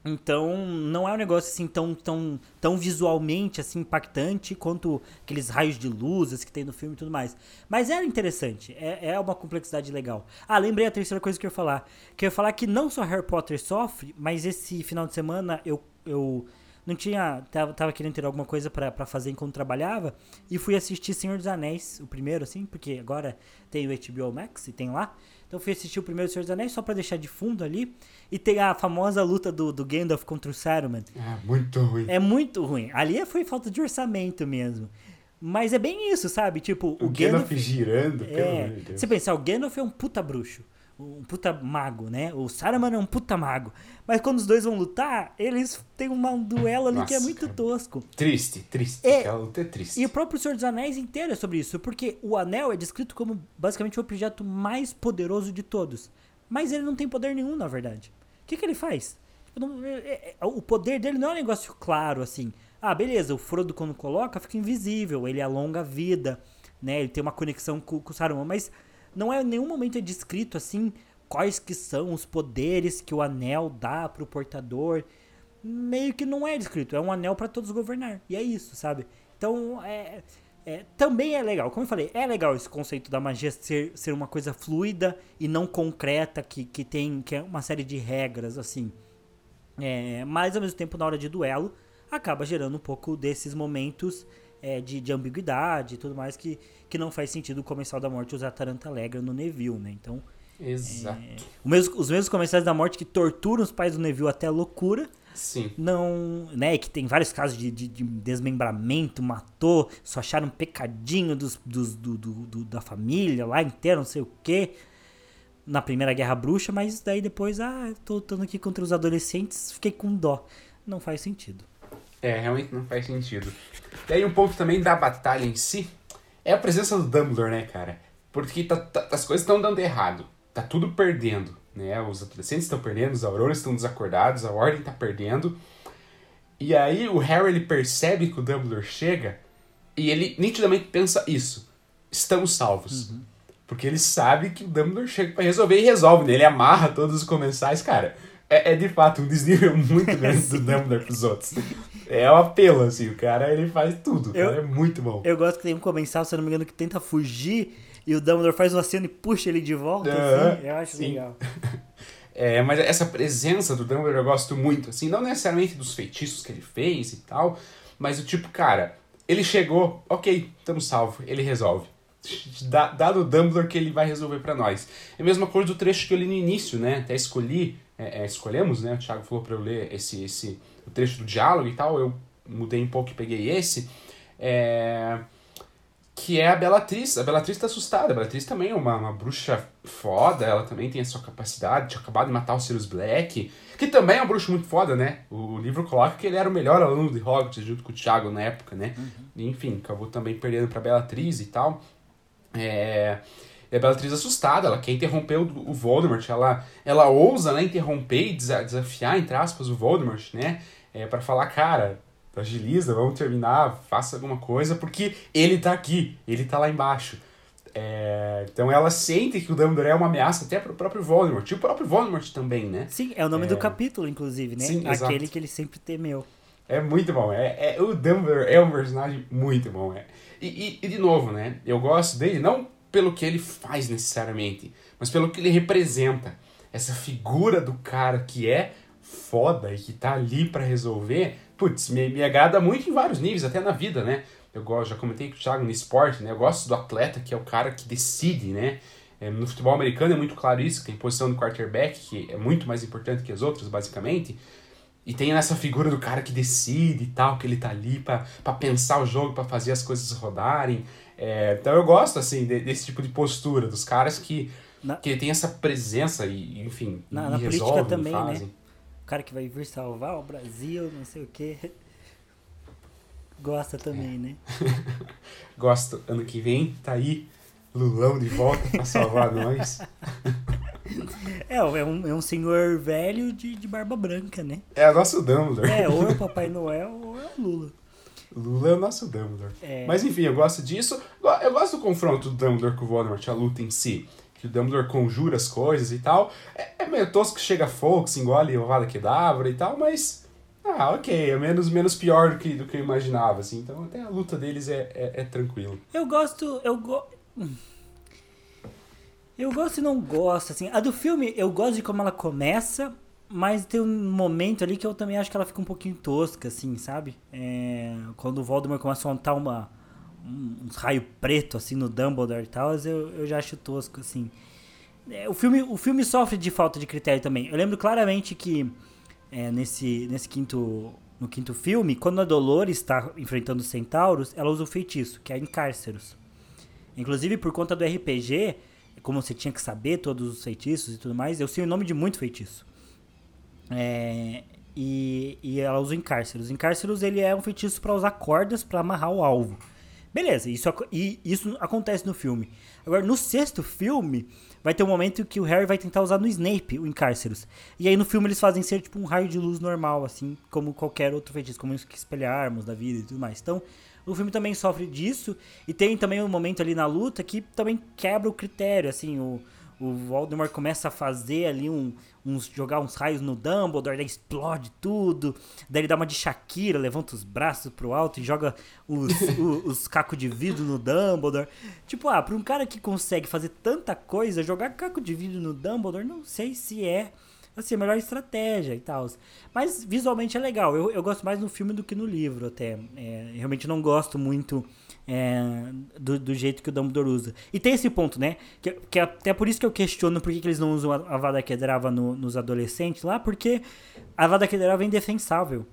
Então, não é um negócio assim tão, tão, tão visualmente assim impactante quanto aqueles raios de luzes que tem no filme e tudo mais. Mas era interessante, é, é uma complexidade legal. Ah, lembrei a terceira coisa que eu ia falar. Que eu ia falar que não só Harry Potter sofre, mas esse final de semana eu, eu não tinha. Tava, tava querendo ter alguma coisa pra fazer enquanto trabalhava. E fui assistir Senhor dos Anéis, o primeiro, assim, porque agora tem o HBO Max e tem lá. Então fui assistir o primeiro Senhor dos Anéis só pra deixar de fundo ali. E tem a famosa luta do, do Gandalf contra o Saruman. Ah, muito ruim. É muito ruim. Ali foi falta de orçamento mesmo. Mas é bem isso, sabe? Tipo, o, o Gandalf Gandalf. girando, pelo É, amor de Deus. você pensar, o Gandalf é um puta bruxo. Um puta mago, né? O Saruman é um puta mago. Mas quando os dois vão lutar, eles têm uma- um duelo ali que é Nossa, muito cara. tosco. Triste, triste. É. Aquela luta é triste. E o próprio Senhor dos Anéis inteiro é sobre isso, porque o anel é descrito como basicamente o objeto mais poderoso de todos. Mas ele não tem poder nenhum, na verdade. O que, que ele faz? Tipo, não- é- é- o poder dele não é um negócio claro, assim. Ah, beleza, o Frodo quando coloca fica invisível, ele alonga a vida, né? Ele tem uma conexão com, com o Saruman, mas não é em nenhum momento é descrito, assim, quais que são os poderes que o anel dá pro portador meio que não é descrito. É um anel para todos governar. E é isso, sabe? Então, é, é- também é legal. Como eu falei, é legal esse conceito da magia ser, ser uma coisa fluida e não concreta, que, que tem que é uma série de regras, assim. É, mas, ao mesmo tempo, na hora de duelo, acaba gerando um pouco desses momentos é, de, de ambiguidade e tudo mais que, que não faz sentido o Comensal da Morte usar Tarantalegra no Neville, né? Então, Exato. o mesmo- os mesmos Comensais da Morte que torturam os pais do Neville até loucura, Sim. não, né, que tem vários casos de, de- de desmembramento, matou, só acharam um pecadinho dos, dos- do, do- do- da família lá inteira, não sei o que, na primeira Guerra Bruxa, mas daí depois, ah, tô lutando aqui contra os adolescentes, fiquei com dó. Não faz sentido. É, realmente não faz sentido. E aí um ponto também da batalha em si é a presença do Dumbledore, né, cara? Porque tá- tá- as coisas estão dando errado. Tá tudo perdendo, né? Os adolescentes estão perdendo, os Auroras estão desacordados, a Ordem tá perdendo. E aí o Harry ele percebe que o Dumbledore chega e ele nitidamente pensa isso. Estamos salvos. Porque ele sabe que o Dumbledore chega pra resolver e resolve, né? Ele amarra todos os comensais, cara. É, é de fato um desnível muito grande do Dumbledore pros outros. É um apelo, assim, o cara ele faz tudo. Eu- cara é muito bom. Eu gosto que tem um comensal, se eu não me engano, que tenta fugir e o Dumbledore faz um aceno e puxa ele de volta, Aham, assim. Eu acho sim. legal. É, mas essa presença do Dumbledore eu gosto muito, assim, não necessariamente dos feitiços que ele fez e tal, mas o tipo, cara, ele chegou, ok, estamos salvo, ele resolve. Dá- Dado o Dumbledore que ele vai resolver pra nós. É a mesma coisa do trecho que eu li no início, né? Até escolhi, é, é, escolhemos, né? O Thiago falou pra eu ler esse, esse, o trecho do diálogo e tal, eu mudei um pouco e peguei esse. É, que é a Bellatrix. A Bellatrix tá assustada. A Bellatrix também é uma, uma bruxa foda, ela também tem a sua capacidade, tinha acabado de matar o Sirius Black, que também é um bruxo muito foda, né? O livro coloca que ele era o melhor aluno de Hogwarts junto com o Thiago na época, né? Uhum. Enfim, acabou também perdendo pra Bellatrix e tal. É... E a Bellatrix assustada, ela quer interromper o, o Voldemort, ela, ela ousa né, interromper e desafiar, entre aspas, o Voldemort, né? É, para falar, cara, agiliza, vamos terminar, faça alguma coisa, porque ele tá aqui, ele tá lá embaixo. É, então ela sente que o Dumbledore é uma ameaça até pro próprio Voldemort. E o próprio Voldemort também, né? Sim, é o nome é... do capítulo, inclusive, né? Sim, Aquele exato. que ele sempre temeu. É muito bom. É, é, o Dumbledore é um personagem muito bom. É. E, e, e, de novo, né? Eu gosto dele não pelo que ele faz necessariamente, mas pelo que ele representa. Essa figura do cara que é foda e que tá ali para resolver putz, me, me agrada muito em vários níveis, até na vida, né? Eu gosto, já comentei com o Thiago no esporte, né? Eu gosto do atleta que é o cara que decide, né? É, no futebol americano é muito claro isso, tem posição do quarterback, que é muito mais importante que as outras, basicamente. E tem essa figura do cara que decide e tal, que ele tá ali para pensar o jogo, para fazer as coisas rodarem. É, então eu gosto, assim, de, desse tipo de postura, dos caras que, na... que tem essa presença e, enfim, na, e na resolvem, política também, né? o cara que vai vir salvar o Brasil, não sei o quê. Gosta também, é. né? Gosto. Ano que vem tá aí Lulão de volta pra salvar nós. É, é um, é um senhor velho de, de barba branca, né? É o nosso Dumbledore. É, ou é o Papai Noel ou é o Lula. Lula é o nosso Dumbledore. É. Mas enfim, eu gosto disso. Eu gosto do confronto do Dumbledore com o Voldemort, a luta em si que o Dumbledore conjura as coisas e tal. É, é meio tosco que chega fogo, se engole o Vada Kedavra e tal, mas. Ah, ok, é menos, menos pior do que, do que eu imaginava, assim. Então até a luta deles é, é, é tranquilo. Eu gosto. Eu go... Eu gosto e não gosto, assim. A do filme, eu gosto de como ela começa, mas tem um momento ali que eu também acho que ela fica um pouquinho tosca, assim, sabe? É... Quando o Voldemort começa a montar uma uns raios preto assim no Dumbledore e tal, eu, eu já acho tosco assim. É, o, filme, o filme sofre de falta de critério também. Eu lembro claramente que é, nesse, nesse quinto no quinto filme, quando a Dolores está enfrentando os centauros, ela usa o feitiço, que é Encárceros. Inclusive, por conta do RPG, como você tinha que saber todos os feitiços e tudo mais, eu sei o nome de muito feitiço. É, e, e ela usa Encárceros. Encárceros, ele é um feitiço para usar cordas para amarrar o alvo. Beleza, isso, e isso acontece no filme. Agora, no sexto filme, vai ter um momento que o Harry vai tentar usar no Snape o Encárceros. E aí no filme eles fazem ser tipo um raio de luz normal, assim, como qualquer outro feitiço, como isso que espelharmos da vida e tudo mais. Então, o filme também sofre disso. E tem também um momento ali na luta que também quebra o critério, assim, o, o Voldemort começa a fazer ali um, uns jogar uns raios no Dumbledore, daí explode tudo, daí ele dá uma de Shakira, levanta os braços pro alto e joga os, os, os cacos de vidro no Dumbledore. Tipo, ah, pra um cara que consegue fazer tanta coisa, jogar caco de vidro no Dumbledore, não sei se é assim, a melhor estratégia e tal. Mas visualmente é legal. Eu, eu gosto mais no filme do que no livro, até. É, realmente não gosto muito é, do, do, jeito que o Dumbledore usa. E tem esse ponto, né? Que, que é até por isso que eu questiono por que, que eles não usam a, a Vada Kedavra no, nos adolescentes lá, porque a Vada Kedavra é indefensável.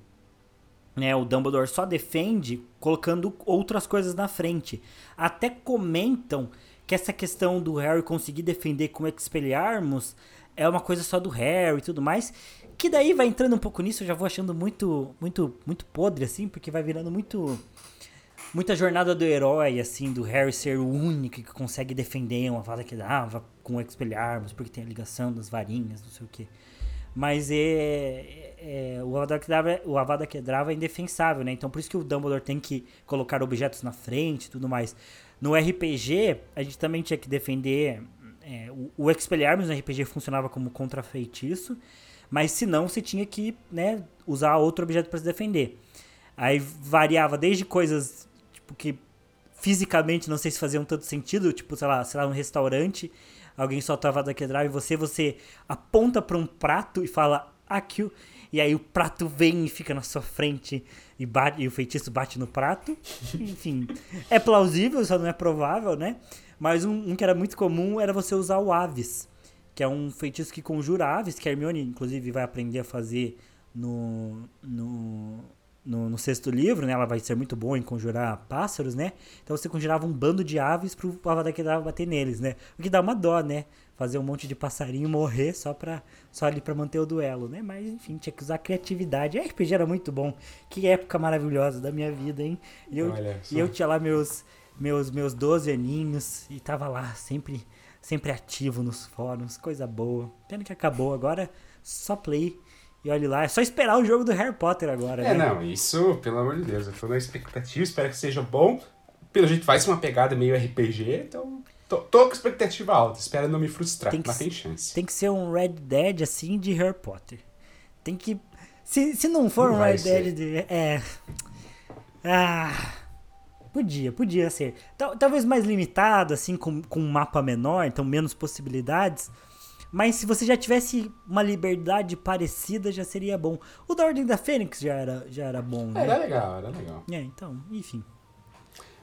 Né, o Dumbledore só defende colocando outras coisas na frente. Até comentam que essa questão do Harry conseguir defender com Expelliarmus é uma coisa só do Harry e tudo mais. Que daí vai entrando um pouco nisso, eu já vou achando muito, muito, muito podre, assim, porque vai virando muito. Muita jornada do herói, assim, do Harry ser o único que consegue defender uma fada que dava com o Expelliarmus, porque tem a ligação das varinhas, não sei o que. Mas é, é, o, Avada Kedavra, o Avada Kedavra é indefensável, né? Então por isso que o Dumbledore tem que colocar objetos na frente e tudo mais. No RPG, a gente também tinha que defender é, o, o Expelliarmus no RPG funcionava como contra-feitiço, mas se não, você tinha que né, usar outro objeto para se defender. Aí variava desde coisas que fisicamente não sei se faziam tanto sentido, tipo, sei lá, sei lá, um restaurante, alguém soltava da quebrada e você, você aponta para um prato e fala aqui, e aí o prato vem e fica na sua frente e, bate, e o feitiço bate no prato. Enfim, é plausível, só não é provável, né? Mas um, um, que era muito comum era você usar o Aves, que é um feitiço que conjura aves, que a Hermione, inclusive, vai aprender a fazer no, no, no, no, sexto livro, né? Ela vai ser muito boa em conjurar pássaros, né? Então você conjurava um bando de aves pro Avada Kedavra bater neles, né? O que dá uma dó, né? Fazer um monte de passarinho morrer só, pra, só ali pra manter o duelo, né? Mas enfim, tinha que usar criatividade. A RPG era muito bom. Que época maravilhosa da minha vida, hein? E eu, e eu tinha lá meus, meus, meus 12 aninhos e tava lá sempre, sempre ativo nos fóruns. Coisa boa. Pena que acabou. Agora só play e olhe lá, é só esperar o jogo do Harry Potter agora. É, né? não, isso, pelo amor de Deus, eu tô na expectativa, espero que seja bom. Pelo jeito vai ser uma pegada meio RPG, então tô, tô com expectativa alta, espero não me frustrar, tem mas tem chance. Tem que ser um Red Dead assim de Harry Potter. Tem que. Se, se não for não um Red. Dead de. É. Ah. Podia, podia ser. Talvez mais limitado, assim, com, com um mapa menor, então menos possibilidades. Mas se você já tivesse uma liberdade parecida, já seria bom. O da Ordem da Fênix já era, já era bom, né? Era legal, era legal. É, então, enfim.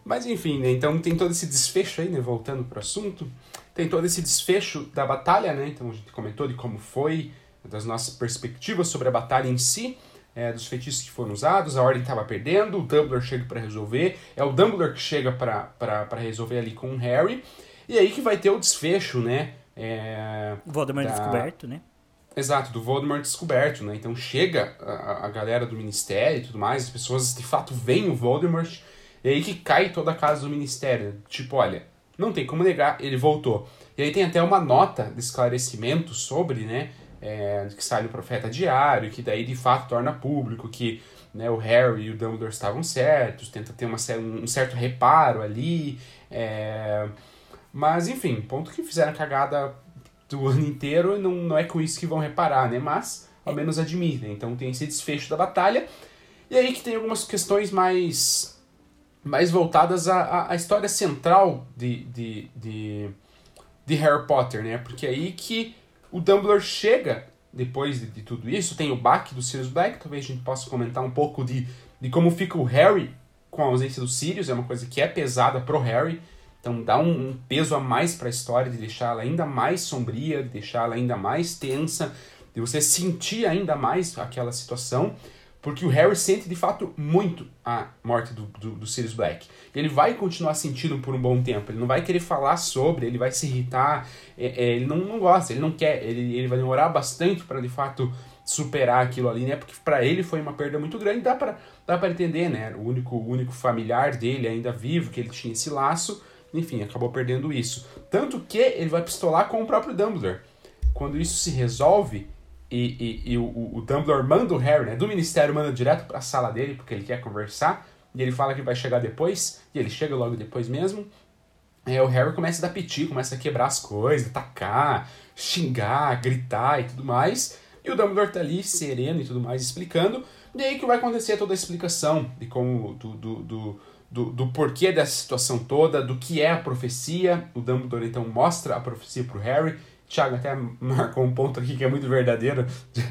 Mas enfim, né? Então tem todo esse desfecho aí, né? Voltando pro assunto. Tem todo esse desfecho da batalha, né? Então a gente comentou de como foi, das nossas perspectivas sobre a batalha em si. É, dos feitiços que foram usados, a Ordem estava perdendo, o Dumbledore chega para resolver, é o Dumbledore que chega para resolver ali com o Harry, e aí que vai ter o desfecho, né? É, Voldemort da... descoberto, né? Exato, do Voldemort descoberto, né? Então chega a, a galera do Ministério e tudo mais, as pessoas de fato veem o Voldemort, e aí que cai toda a casa do Ministério. Tipo, olha, não tem como negar, ele voltou. E aí tem até uma nota de esclarecimento sobre, né? É, que sai no Profeta Diário, que daí de fato torna público que né, o Harry e o Dumbledore estavam certos, tenta ter uma, um certo reparo ali. É, mas, enfim, ponto que fizeram cagada do ano inteiro e não, não é com isso que vão reparar, né? Mas, ao menos admitem. Então tem esse desfecho da batalha. E aí que tem algumas questões mais, mais voltadas à, à história central de, de, de, de Harry Potter, né? Porque é aí que o Dumbledore chega depois de, de, tudo isso. Tem o baque do Sirius Black, talvez a gente possa comentar um pouco de, de como fica o Harry com a ausência do Sirius, é uma coisa que é pesada pro Harry. Então dá um, um peso a mais para a história, de deixá-la ainda mais sombria, de deixá-la ainda mais tensa, de você sentir ainda mais aquela situação, porque o Harry sente de fato muito a morte do, do, do Sirius Black. Ele vai continuar sentindo por um bom tempo, ele não vai querer falar sobre, ele vai se irritar, é, é, ele não, não gosta, ele não quer, ele, ele vai demorar bastante para de fato superar aquilo ali, né? Porque para ele foi uma perda muito grande, dá para dá para entender, né? O único o único familiar dele ainda vivo, que ele tinha esse laço, enfim, acabou perdendo isso. Tanto que ele vai pistolar com o próprio Dumbledore. Quando isso se resolve e, e, e o, o, Dumbledore manda o Harry, né, do ministério, manda direto para a sala dele, porque ele quer conversar, e ele fala que vai chegar depois, e ele chega logo depois mesmo. É, o Harry começa a dar piti, começa a quebrar as coisas, atacar, xingar, gritar e tudo mais. E o Dumbledore tá ali, sereno e tudo mais, explicando. E aí que vai acontecer toda a explicação de como do, do, do do, do porquê dessa situação toda, do que é a profecia. O Dumbledore então mostra a profecia para o Harry. Tiago até marcou um ponto aqui que é muito verdadeiro,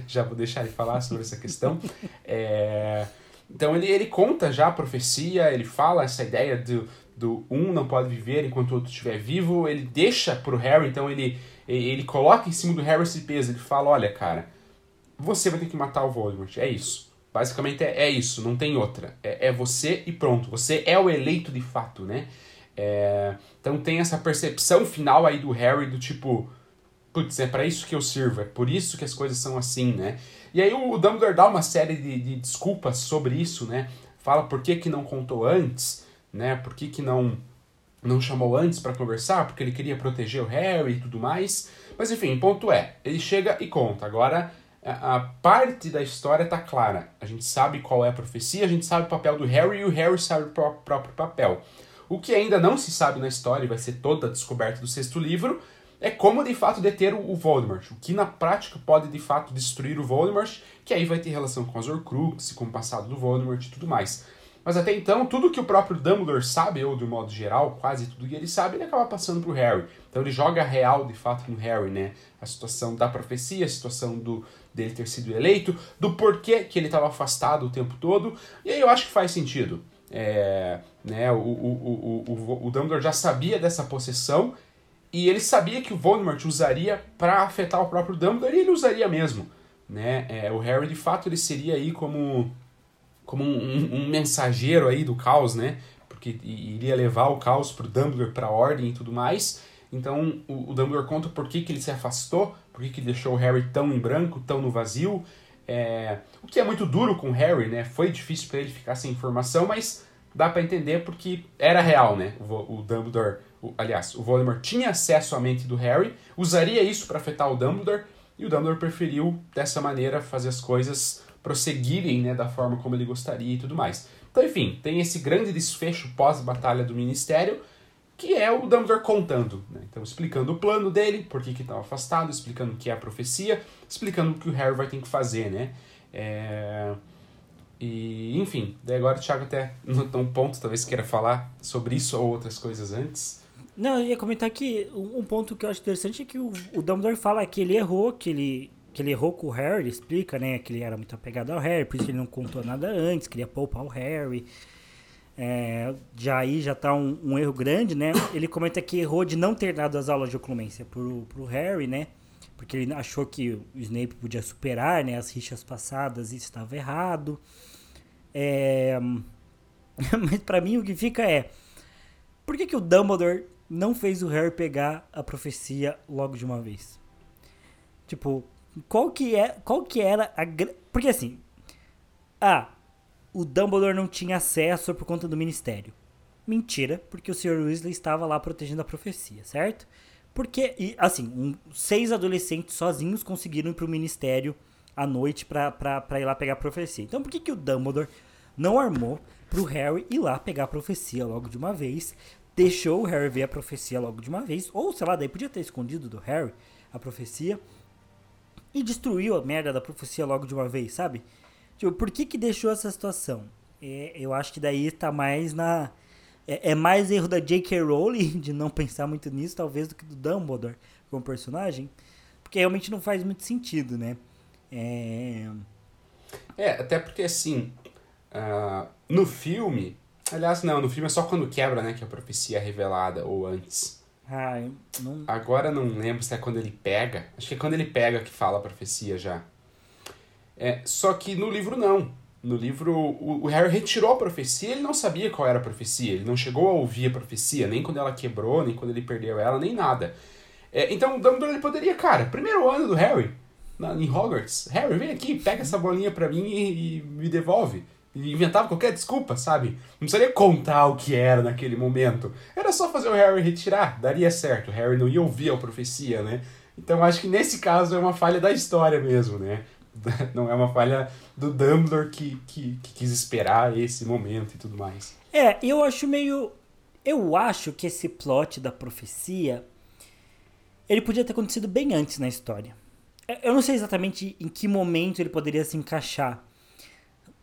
já vou deixar ele falar sobre essa questão. É... Então ele, ele conta já a profecia, ele fala essa ideia do, do um não pode viver enquanto o outro estiver vivo, ele deixa pro Harry, então ele, ele coloca em cima do Harry esse peso, ele fala, olha cara, você vai ter que matar o Voldemort, é isso. Basicamente é, é isso, não tem outra. É, é, você e pronto. Você é o eleito de fato, né? É, então tem essa percepção final aí do Harry do tipo, putz, é para isso que eu sirvo, é por isso que as coisas são assim, né? E aí o Dumbledore dá uma série de, de desculpas sobre isso, né? Fala por que, que não contou antes, né? Por que, que não não chamou antes para conversar, porque ele queria proteger o Harry e tudo mais. Mas enfim, ponto é, ele chega e conta. Agora a parte da história está clara. A gente sabe qual é a profecia, a gente sabe o papel do Harry e o Harry sabe o próprio papel. O que ainda não se sabe na história, e vai ser toda a descoberta do sexto livro, é como de fato deter o Voldemort. O que na prática pode de fato destruir o Voldemort, que aí vai ter relação com as Horcruxes, com o passado do Voldemort e tudo mais. Mas até então, tudo que o próprio Dumbledore sabe, ou de um modo geral, quase tudo que ele sabe, ele acaba passando pro Harry. Então ele joga real, de fato, no Harry, né? A situação da profecia, a situação do, dele ter sido eleito, do porquê que ele estava afastado o tempo todo. E aí eu acho que faz sentido. É, né, o, o, o, o, o Dumbledore já sabia dessa possessão e ele sabia que o Voldemort usaria para afetar o próprio Dumbledore e ele usaria mesmo. Né? É, o Harry, de fato, ele seria aí como como um, um, mensageiro aí do caos, né? Porque iria levar o caos pro Dumbledore, pra ordem e tudo mais. Então o, o Dumbledore conta por que, que ele se afastou, por que, que deixou o Harry tão em branco, tão no vazio. É, o que é muito duro com o Harry, né? Foi difícil para ele ficar sem informação, mas dá para entender porque era real, né? O, o Dumbledore, o, aliás, o Voldemort tinha acesso à mente do Harry, usaria isso para afetar o Dumbledore, e o Dumbledore preferiu dessa maneira fazer as coisas prosseguirem, né, da forma como ele gostaria e tudo mais. Então, enfim, tem esse grande desfecho pós-batalha do Ministério, que é o Dumbledore contando, né? então explicando o plano dele, por que estava afastado, explicando o que é a profecia, explicando o que o Harry vai ter que fazer, né? É... E, enfim, daí agora o Thiago até notou um ponto, talvez queira falar sobre isso ou outras coisas antes. Não, eu ia comentar que um ponto que eu acho interessante é que o, o Dumbledore fala que ele errou, que ele, que ele errou com o Harry, ele explica, né, que ele era muito apegado ao Harry, por isso ele não contou nada antes, queria poupar o Harry. É, já aí já tá um, um, erro grande, né? Ele comenta que errou de não ter dado as aulas de oclumência pro, pro Harry, né? Porque ele achou que o Snape podia superar né, as rixas passadas e estava errado. É... Mas para mim o que fica é... Por que, que o Dumbledore não fez o Harry pegar a profecia logo de uma vez? Tipo, qual que, é, qual que era a... Porque assim... Ah, o Dumbledore não tinha acesso por conta do ministério. Mentira, porque o Sr. Weasley estava lá protegendo a profecia, certo? Porque, e, assim, um, seis adolescentes sozinhos conseguiram ir pro ministério à noite pra ir lá pegar a profecia. Então por que, que o Dumbledore não armou pro Harry ir lá pegar a profecia logo de uma vez? Deixou o Harry ver a profecia logo de uma vez. Ou, sei lá, daí podia ter escondido do Harry a profecia. E destruiu a merda da profecia logo de uma vez, sabe? Tipo, por que que deixou essa situação? É, eu acho que daí tá mais na... É, é mais erro da J.K. Rowling de não pensar muito nisso, talvez, do que do Dumbledore como personagem. Porque realmente não faz muito sentido, né? É... É, até porque assim... Uh, no filme... Aliás, não, no filme é só quando quebra, né? Que a profecia é revelada, ou antes. Ah, não... Agora não lembro se é quando ele pega. Acho que é quando ele pega que fala a profecia já. É, só que no livro não. No livro, o, Harry retirou a profecia, ele não sabia qual era a profecia, ele não chegou a ouvir a profecia, nem quando ela quebrou, nem quando ele perdeu ela, nem nada. É, então o Dumbledore ele poderia, cara, primeiro ano do Harry, na, em Hogwarts, Harry, vem aqui, pega essa bolinha pra mim e, e me devolve. Inventava qualquer desculpa, sabe? Não precisaria contar o que era naquele momento. Era só fazer o Harry retirar, daria certo. O Harry não ia ouvir a profecia, né? Então acho que nesse caso é uma falha da história mesmo, né? não é uma falha do Dumbledore que, que, que quis esperar esse momento e tudo mais. É, eu acho meio. Eu acho que esse plot da profecia ele podia ter acontecido bem antes na história. Eu não sei exatamente em que momento ele poderia se encaixar.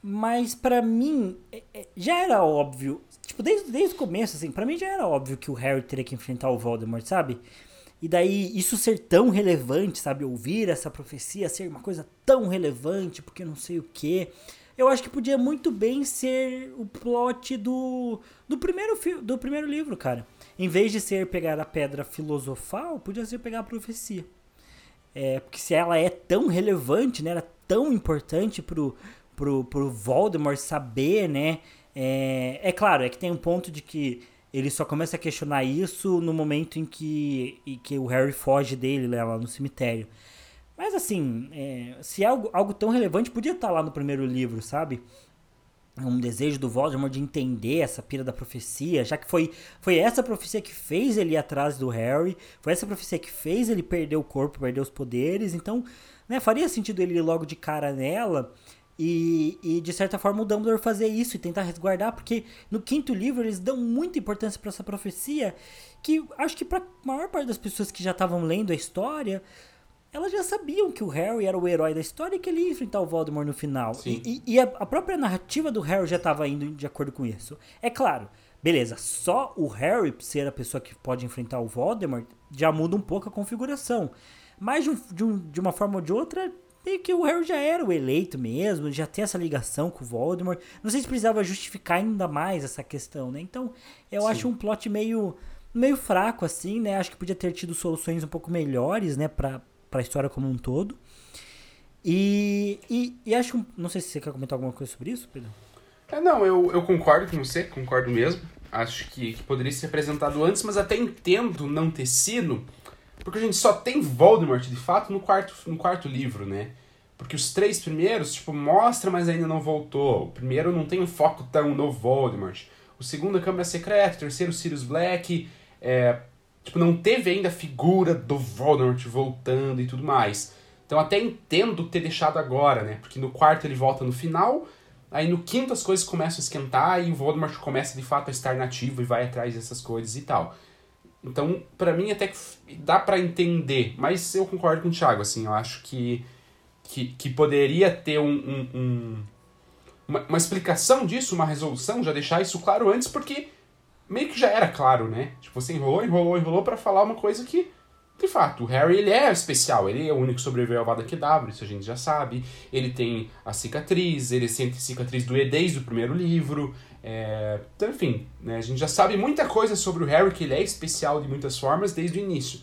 Mas para mim é, é, já era óbvio, tipo, desde, desde o começo assim, para mim já era óbvio que o Harry teria que enfrentar o Voldemort, sabe? E daí isso ser tão relevante, sabe? Ouvir essa profecia ser uma coisa tão relevante, porque não sei o que. Eu acho que podia muito bem ser o plot do, do, primeiro, do primeiro livro, cara. Em vez de ser pegar a pedra filosofal, podia ser pegar a profecia. É, porque se ela é tão relevante, né? Ela é tão importante pro, pro, pro Voldemort saber, né? É, é claro, é que tem um ponto de que ele só começa a questionar isso no momento em que, em que o Harry foge dele né, lá no cemitério. Mas assim, é, se é algo, algo tão relevante, podia estar lá no primeiro livro, sabe? Um desejo do Voldemort de entender essa pira da profecia, já que foi, foi essa profecia que fez ele ir atrás do Harry, foi essa profecia que fez ele perder o corpo, perder os poderes, então né, faria sentido ele ir logo de cara nela. E, e, de certa forma o Dumbledore fazer isso e tentar resguardar, porque no quinto livro eles dão muita importância para essa profecia, que acho que para a maior parte das pessoas que já estavam lendo a história, elas já sabiam que o Harry era o herói da história e que ele ia enfrentar o Voldemort no final. Sim. E, e, a, a, própria narrativa do Harry já estava indo de acordo com isso. É claro, beleza, só o Harry ser a pessoa que pode enfrentar o Voldemort já muda um pouco a configuração. Mas de, um, de, um, de uma forma ou de outra, meio que o Harry já era o eleito mesmo, já tem essa ligação com o Voldemort. Não sei se precisava justificar ainda mais essa questão, né? Então, eu Sim. acho um plot meio meio fraco assim, né? Acho que podia ter tido soluções um pouco melhores, né, para para a história como um todo. E, e, e acho, não sei se você quer comentar alguma coisa sobre isso, Pedro. É, não, eu, eu concordo com você, concordo mesmo. Acho que, que poderia ser apresentado antes, mas até entendo não ter sido, porque a gente só tem Voldemort, de fato, no quarto, no quarto livro, né? Porque os três primeiros, tipo, mostra, mas ainda não voltou. O primeiro não tem um foco tão no Voldemort. O segundo, a Câmara Secreta. O terceiro, Sirius Black. É, tipo, não teve ainda a figura do Voldemort voltando e tudo mais. Então até entendo ter deixado agora, né? Porque no quarto ele volta no final, aí no quinto as coisas começam a esquentar e o Voldemort começa de fato a estar nativo e vai atrás dessas coisas e tal. Então, para mim até que dá para entender, mas eu concordo com o Thiago, assim, eu acho que que, que poderia ter um, um, um uma, uma, explicação disso, uma resolução, já deixar isso claro antes, porque meio que já era claro, né? Tipo, você enrolou, enrolou, enrolou para falar uma coisa que, de fato, o Harry ele é especial, ele é o único que sobreviveu ao Vada Kedavra, isso a gente já sabe. Ele tem a cicatriz, ele sente cicatriz do E desde o primeiro livro. É... Então, enfim, né? a gente já sabe muita coisa sobre o Harry, que ele é especial de muitas formas desde o início.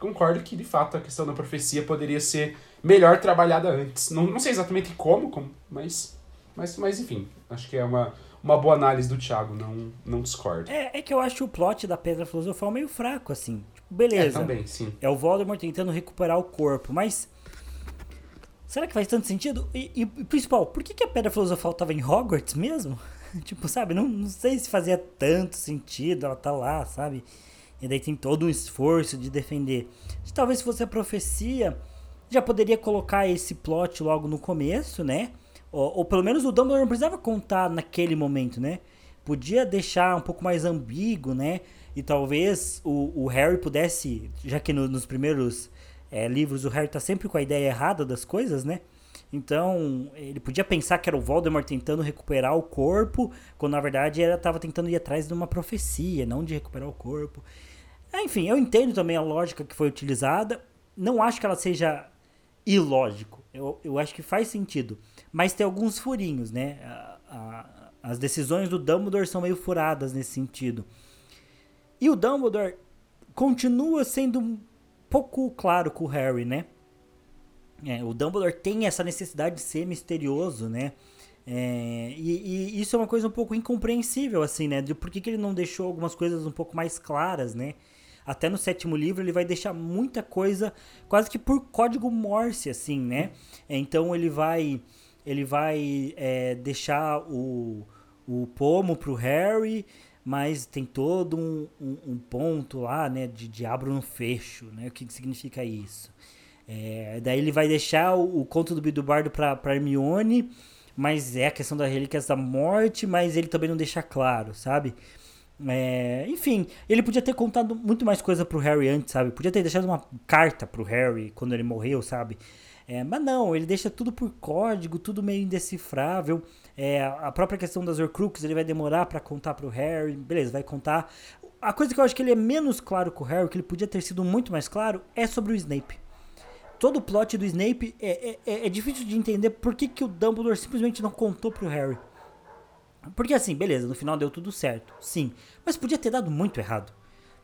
Concordo que, de fato, a questão da profecia poderia ser melhor trabalhada antes. Não, não sei exatamente como, como mas, mas, mas enfim, acho que é uma, uma boa análise do Thiago, não, não discordo. É, é que eu acho o plot da Pedra Filosofal meio fraco, assim. Tipo, beleza. É, também, sim. É o Voldemort tentando recuperar o corpo, mas. Será que faz tanto sentido? E, e principal, por que, que a Pedra Filosofal tava em Hogwarts mesmo? tipo, sabe? Não, não sei se fazia tanto sentido ela tá lá, sabe? E daí tem todo um esforço de defender. Talvez se fosse a profecia já poderia colocar esse plot logo no começo, né? Ou, ou, pelo menos o Dumbledore não precisava contar naquele momento, né? Podia deixar um pouco mais ambíguo, né? E talvez o, o Harry pudesse, já que no, nos primeiros é, livros o Harry tá sempre com a ideia errada das coisas, né? Então, ele podia pensar que era o Voldemort tentando recuperar o corpo, quando na verdade ele estava tentando ir atrás de uma profecia, não de recuperar o corpo. Enfim, eu entendo também a lógica que foi utilizada. Não acho que ela seja ilógico. Eu, eu acho que faz sentido. Mas tem alguns furinhos, né? A, a, as decisões do Dumbledore são meio furadas nesse sentido. E o Dumbledore continua sendo um pouco claro com o Harry, né? É, o Dumbledore tem essa necessidade de ser misterioso, né? É, e, e, isso é uma coisa um pouco incompreensível, assim, né? De por que, que ele não deixou algumas coisas um pouco mais claras, né? até no sétimo livro ele vai deixar muita coisa quase que por código Morse, assim, né? Então ele vai ele vai é, deixar o, o pomo pro Harry, mas tem todo um, um, um, ponto lá, né, de, abro no fecho, né? O que, que significa isso? É, daí ele vai deixar o, o conto do Bidubardo para Hermione, mas é a questão das relíquias da morte, mas ele também não deixa claro, sabe? É, enfim, ele podia ter contado muito mais coisa pro Harry antes, sabe? Podia ter deixado uma carta pro Harry quando ele morreu, sabe? É, mas não, ele deixa tudo por código, tudo meio indecifrável. É, a própria questão das Horcruxes ele vai demorar para contar pro Harry, beleza, vai contar. A coisa que eu acho que ele é menos claro com o Harry, que ele podia ter sido muito mais claro, é sobre o Snape. Todo o plot do Snape é, é, é, é difícil de entender por que, que o Dumbledore simplesmente não contou pro Harry. Porque assim, beleza, no final deu tudo certo, sim. Mas podia ter dado muito errado.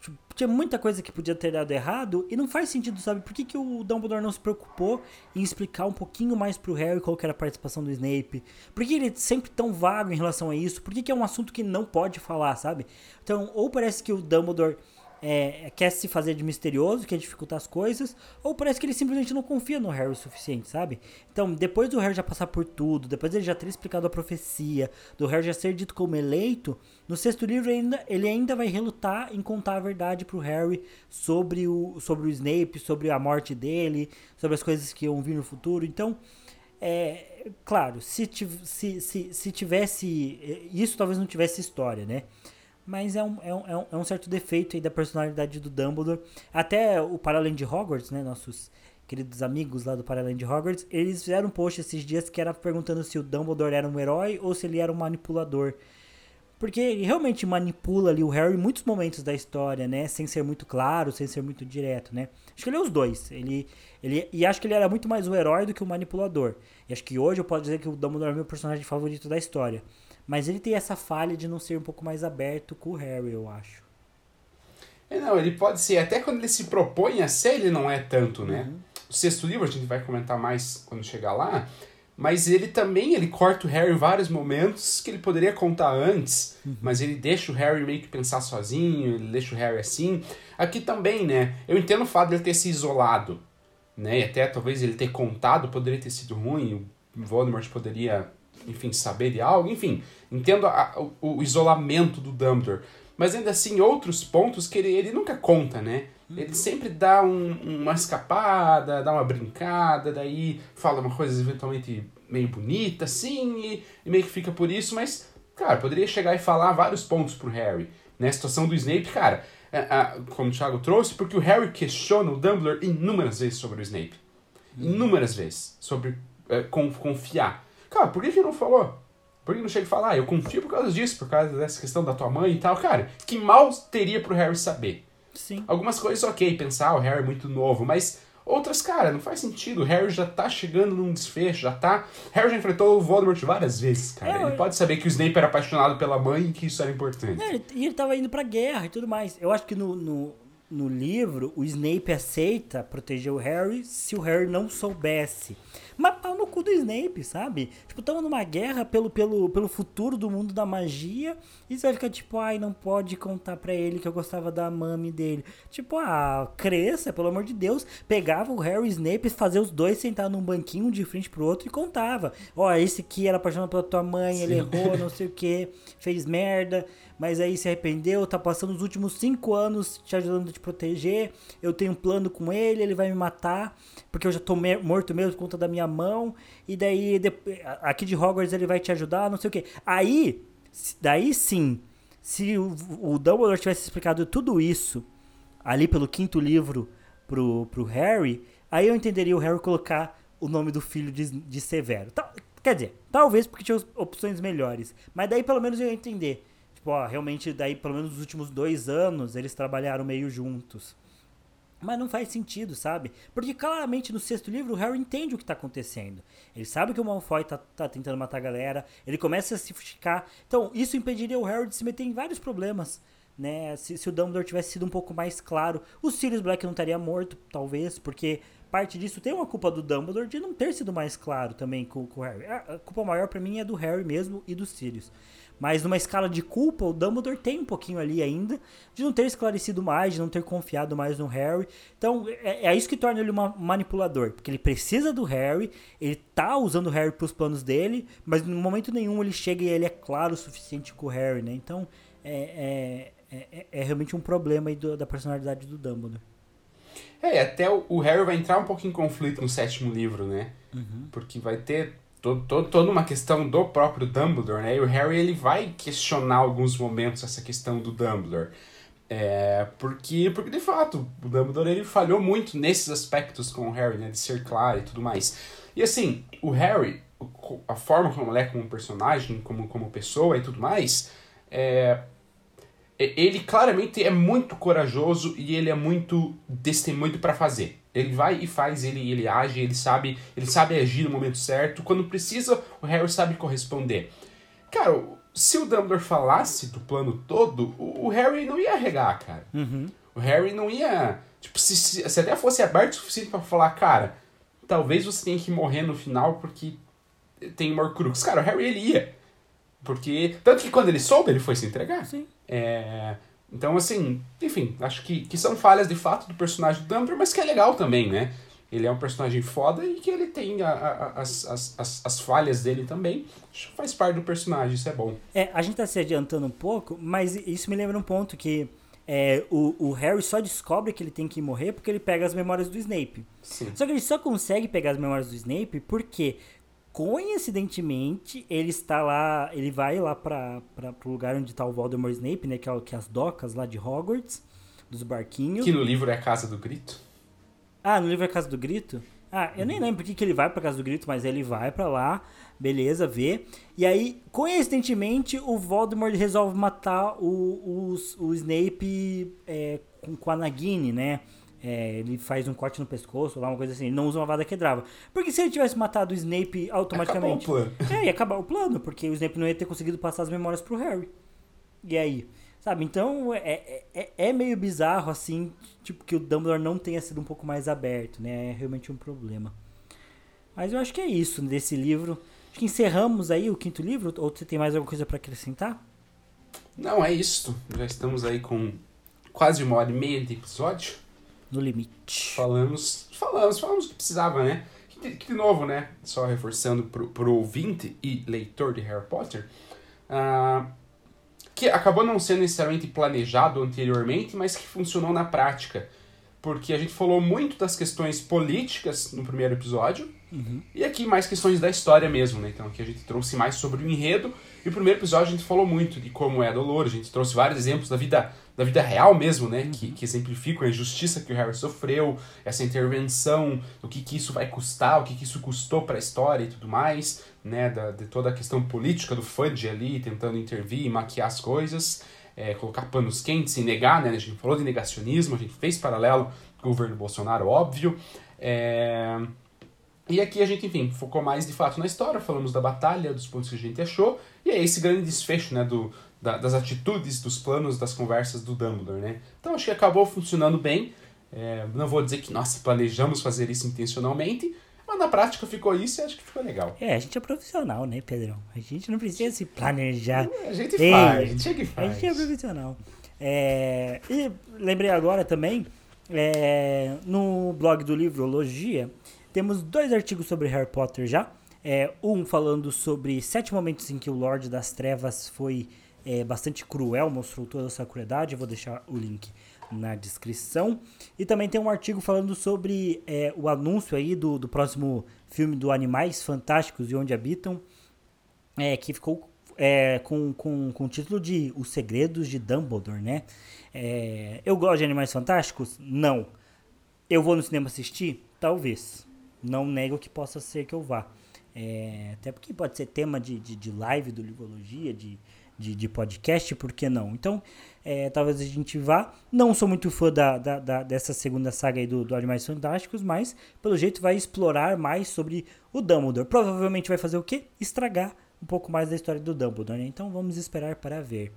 Tipo, tinha muita coisa que podia ter dado errado e não faz sentido, sabe? Por que, que o Dumbledore não se preocupou em explicar um pouquinho mais pro Harry qual que era a participação do Snape? Por que ele é sempre tão vago em relação a isso? Por que, que é um assunto que não pode falar, sabe? Então, ou parece que o Dumbledore é, quer se fazer de misterioso, quer dificultar as coisas, ou parece que ele simplesmente não confia no Harry o suficiente, sabe? Então, depois do Harry já passar por tudo, depois ele já ter explicado a profecia, do Harry já ser dito como eleito, no sexto livro ainda, ele ainda vai relutar em contar a verdade pro Harry sobre o, sobre o Snape, sobre a morte dele, sobre as coisas que iam vir no futuro. Então, é, claro, se, se, se, se tivesse. Eh, isso talvez não tivesse história, né? Mas é um, é um, é um certo defeito aí da personalidade do Dumbledore. Até o Paralém de Hogwarts, né, nossos queridos amigos lá do Paralém de Hogwarts, eles fizeram um post esses dias que era perguntando se o Dumbledore era um herói ou se ele era um manipulador. Porque ele realmente manipula ali o Harry em muitos momentos da história, né? Sem ser muito claro, sem ser muito direto, né? Acho que ele é os dois. Ele, ele, e acho que ele era muito mais o herói do que o manipulador. E acho que hoje eu posso dizer que o Dumbledore é meu personagem favorito da história. Mas ele tem essa falha de não ser um pouco mais aberto com o Harry, eu acho. É, não, ele pode ser. Até quando ele se propõe a ser, ele não é tanto, né? Uhum. O sexto livro a gente vai comentar mais quando chegar lá. Mas ele também, ele corta o Harry em vários momentos que ele poderia contar antes, uhum. mas ele deixa o Harry meio que pensar sozinho, ele deixa o Harry assim. Aqui também, né? Eu entendo o fato dele ter se isolado, né? E até talvez ele ter contado poderia ter sido ruim, o Voldemort poderia, enfim, saber de algo, enfim. Entendo a, o, o, isolamento do Dumbledore. Mas ainda assim, outros pontos que ele, ele nunca conta, né? Ele sempre dá um, uma escapada, dá uma brincada, daí fala uma coisa eventualmente meio bonita, assim, e, e, meio que fica por isso, mas, cara, poderia chegar e falar vários pontos pro Harry. Né? A situação do Snape, cara, é, como o Thiago trouxe, porque o Harry questiona o Dumbledore inúmeras vezes sobre o Snape. Inúmeras vezes. Sobre é, confiar. Cara, por que, que não falou? Por que não chega e fala, ah, eu confio por causa disso, por causa dessa questão da tua mãe e tal? Cara, que mal teria pro Harry saber? Sim. Algumas coisas, ok, pensar, o Harry é muito novo, mas outras, cara, não faz sentido. O Harry já tá chegando num desfecho, já tá. Harry já enfrentou o Voldemort várias vezes, cara. É, ele pode saber que o Snape era apaixonado pela mãe e que isso era importante. É, e ele tava indo pra guerra e tudo mais. Eu acho que no, no, no livro, o Snape aceita proteger o Harry se o Harry não soubesse. Mas pau no cu do Snape, sabe? Tipo, tamo numa guerra pelo, pelo, pelo futuro do mundo da magia. E você vai ficar tipo, ai, não pode contar pra ele que eu gostava da mami dele. Tipo, ah, cresça, pelo amor de Deus. Pegava o Harry e o Snape, fazia os dois sentar num banquinho um de frente pro outro e contava. Ó, oh, esse aqui era apaixonado pela tua mãe, Sim. ele errou, não sei o que, fez merda mas aí se arrependeu, tá passando os últimos cinco anos te ajudando a te proteger. Eu tenho um plano com ele, ele vai me matar, porque eu já tô morto mesmo por conta da minha mão. E daí, aqui de Hogwarts ele vai te ajudar, não sei o que. Aí, daí sim, se o, Dumbledore tivesse explicado tudo isso ali pelo quinto livro pro, pro Harry, aí eu entenderia o Harry colocar o nome do filho de, de Severo. Quer dizer, talvez porque tinha opções melhores. Mas daí pelo menos eu ia entender. Tipo, ó, realmente daí pelo menos nos últimos dois anos eles trabalharam meio juntos. Mas não faz sentido, sabe? Porque claramente no sexto livro o Harry entende o que tá acontecendo. Ele sabe que o Malfoy tá, tá tentando matar a galera, ele começa a se ficar. Então, isso impediria o Harry de se meter em vários problemas. Né? Se, se o Dumbledore tivesse sido um pouco mais claro, o Sirius Black não estaria morto, talvez, porque parte disso tem uma culpa do Dumbledore de não ter sido mais claro também com, com o Harry. A, a culpa maior para mim é do Harry mesmo e do Sirius. Mas numa escala de culpa, o Dumbledore tem um pouquinho ali ainda de não ter esclarecido mais, de não ter confiado mais no Harry. Então é, é isso que torna ele um manipulador, porque ele precisa do Harry, ele tá usando o Harry pros planos dele, mas no momento nenhum ele chega e ele é claro o suficiente com o Harry, né? Então é, é, é, é realmente um problema aí do, da personalidade do Dumbledore. É, até o, o Harry vai entrar um pouco em conflito no sétimo livro, né? Uhum. Porque vai ter toda uma questão do próprio Dumbledore, né? E o Harry ele vai questionar alguns momentos essa questão do Dumbledore. É, porque, porque de fato, o Dumbledore ele falhou muito nesses aspectos com o Harry, né? De ser claro e tudo mais. E assim, o Harry, a forma como ele é como personagem, como, como pessoa e tudo mais, é, ele claramente é muito corajoso e ele é muito destemido para fazer. Ele vai e faz, ele, ele age, ele sabe, ele sabe agir no momento certo. Quando precisa, o Harry sabe corresponder. Cara, se o Dumbledore falasse do plano todo, o, o Harry não ia regar, cara. Uhum. O Harry não ia. Tipo, se, se, se até fosse aberto o suficiente para falar, cara, talvez você tenha que morrer no final porque tem Morcrux. Cara, o Harry ele ia. Porque. Tanto que quando ele soube, ele foi se entregar. Sim. É. Então, assim, enfim, acho que, que são falhas de fato do personagem do Dumbledore, mas que é legal também, né? Ele é um personagem foda e que ele tem a, a, as, as, as falhas dele também. Acho que faz parte do personagem, isso é bom. É, a gente tá se adiantando um pouco, mas isso me lembra um ponto que é, o, o Harry só descobre que ele tem que morrer porque ele pega as memórias do Snape. Sim. Só que ele só consegue pegar as memórias do Snape porque coincidentemente, ele está lá, ele vai lá para o lugar onde está o Voldemort Snape, né, que é, que é as docas lá de Hogwarts, dos barquinhos. Que no livro é a Casa do Grito. Ah, no livro é a Casa do Grito? Ah, eu nem lembro porque que ele vai pra Casa do Grito, mas ele vai para lá, beleza, vê. E aí, coincidentemente, o Voldemort resolve matar o, o, o Snape é, com, com a Nagini, né? É, ele faz um corte no pescoço, lá, uma coisa assim. Ele não usa uma vada quebrava. Porque se ele tivesse matado o Snape automaticamente. Acabou o plano. É, ia acabar o plano, porque o Snape não ia ter conseguido passar as memórias pro Harry. E aí? Sabe? Então é, é, é meio bizarro, assim, tipo, que o Dumbledore não tenha sido um pouco mais aberto, né? É realmente um problema. Mas eu acho que é isso desse livro. Acho que encerramos aí o quinto livro, ou você tem mais alguma coisa para acrescentar? Não, é isso. Já estamos aí com quase uma hora e meia de episódio. No limite. Falamos, falamos, falamos o que precisava, né? Que, que de novo, né? Só reforçando pro, pro ouvinte e leitor de Harry Potter. Uh, que acabou não sendo necessariamente planejado anteriormente, mas que funcionou na prática. Porque a gente falou muito das questões políticas no primeiro episódio, uhum. e aqui mais questões da história mesmo, né? Então aqui a gente trouxe mais sobre o enredo, e o primeiro episódio a gente falou muito de como é a Dolores, a gente trouxe vários exemplos da vida, da vida real mesmo, né? Que, que exemplificam a injustiça que o Harry sofreu, essa intervenção, o que, que isso vai custar, o que, que isso custou para a história e tudo mais né, da, de toda a questão política do Fudge ali, tentando intervir e maquiar as coisas, é, colocar panos quentes e negar, né, a gente falou de negacionismo, a gente fez paralelo com o governo Bolsonaro, óbvio, é... E aqui a gente, enfim, focou mais de fato na história, falamos da batalha, dos pontos que a gente achou, e é esse grande desfecho, né, do, da, das atitudes, dos planos, das conversas do Dumbledore, né. Então acho que acabou funcionando bem, é, não vou dizer que, nossa, planejamos fazer isso intencionalmente, mas na prática ficou isso e acho que ficou legal. É, a gente é profissional, né, Pedrão? A gente não precisa se planejar. A gente Ei, faz, a gente chega e faz. A gente é profissional. É, e lembrei agora também, é, no blog do Livrologia, temos dois artigos sobre Harry Potter já. É, um falando sobre sete momentos em que o Lorde das Trevas foi é, bastante cruel, mostrou toda essa crueldade. Eu vou deixar o link na descrição. E também tem um artigo falando sobre é, o anúncio aí do, do próximo filme do Animais Fantásticos e Onde Habitam, é, que ficou é, com, com, com o título de Os Segredos de Dumbledore, né? É, eu gosto de Animais Fantásticos? Não. Eu vou no cinema assistir? Talvez. Não nego que possa ser que eu vá. É, até porque pode ser tema de, de, de live do Livologia, de, de, de podcast, por que não? Então, é, talvez a gente vá. Não sou muito fã da, da, da, dessa segunda saga aí do, do Animais Fantásticos, mas pelo jeito vai explorar mais sobre o Dumbledore. Provavelmente vai fazer o quê? Estragar um pouco mais da história do Dumbledore, né? Então vamos esperar para ver.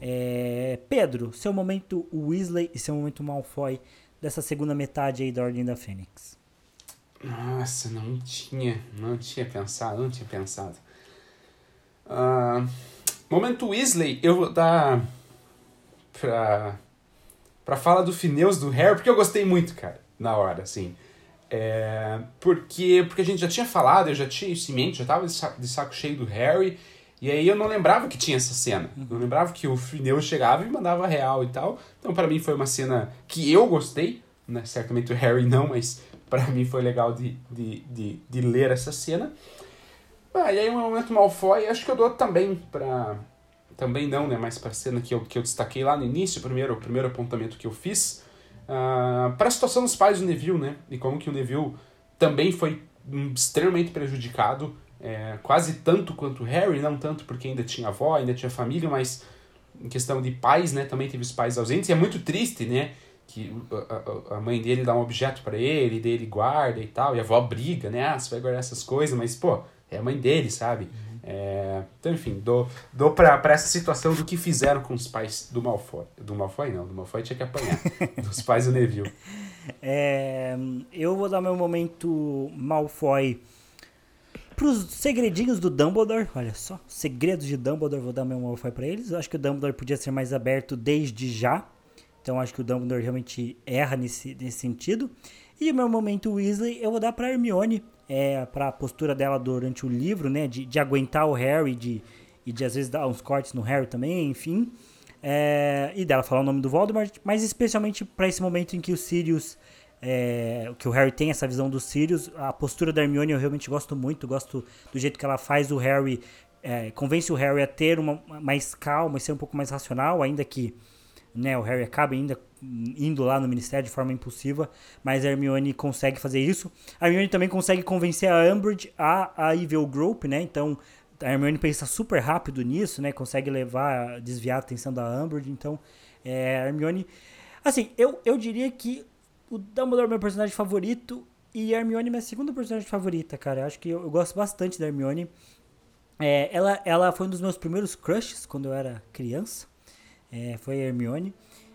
É, Pedro, seu momento Weasley e seu momento Malfoy dessa segunda metade aí da Ordem da Fênix. Nossa, não tinha, não tinha pensado, não tinha pensado. Uh, Momento Weasley, eu vou dar pra, pra fala do Phineas do Harry, porque eu gostei muito, cara, na hora, assim. É, porque, porque a gente já tinha falado, eu já tinha isso em mente, já tava de saco, cheio do Harry, e aí eu não lembrava que tinha essa cena. Não lembrava que o Phineas chegava e mandava real e tal. Então para mim foi uma cena que eu gostei, né? Certamente o Harry não, mas para mim foi legal de, de, de, de ler essa cena. Ah, e aí um momento Malfoy, acho que eu dou também para também não, né, mas para a cena que eu, que eu destaquei lá no início, primeiro, o primeiro apontamento que eu fiz, uh, ah, para a situação dos pais do Neville, né, e como que o Neville também foi extremamente prejudicado, é, quase tanto quanto Harry, não tanto porque ainda tinha avó, ainda tinha família, mas em questão de pais, né, também teve os pais ausentes, e é muito triste, né, que a, a, a mãe dele dá um objeto para ele, dele guarda e tal, e a avó briga, né, ah, você vai guardar essas coisas, mas, pô, é a mãe dele, sabe? Uhum. É, então, enfim, dou, dou pra, pra essa situação do que fizeram com os pais do Malfoy. Do Malfoy não, do Malfoy tinha que apanhar. dos pais do Neville. É, eu vou dar meu momento Malfoy pros segredinhos do Dumbledore. Olha só, segredos de Dumbledore, vou dar meu Malfoy pra eles. Eu acho que o Dumbledore podia ser mais aberto desde já. Então acho que o Dumbledore realmente erra nesse, nesse sentido. E o meu momento Weasley eu vou dar pra Hermione é, para a postura dela durante o livro, né? De, de aguentar o Harry de, e de às vezes dar uns cortes no Harry também, enfim. É, e dela falar o nome do Voldemort, mas especialmente para esse momento em que o Sirius. É, que o Harry tem essa visão do Sirius, a postura da Hermione eu realmente gosto muito, gosto do jeito que ela faz o Harry, é, convence o Harry a ter uma mais calma e ser um pouco mais racional, ainda que né, o Harry acaba ainda indo lá no ministério de forma impulsiva, mas a Hermione consegue fazer isso. A Hermione também consegue convencer a Umbridge a, a Evil Group, né? Então a Hermione pensa super rápido nisso, né? Consegue levar, desviar a atenção da Umbridge. Então é, a Hermione, assim, eu, eu diria que o Dumbledore é meu personagem favorito e a Hermione é minha segunda personagem favorita, cara. Eu acho que eu, eu gosto bastante da Hermione. É, ela, ela foi um dos meus primeiros crushes quando eu era criança. É, foi a Hermione.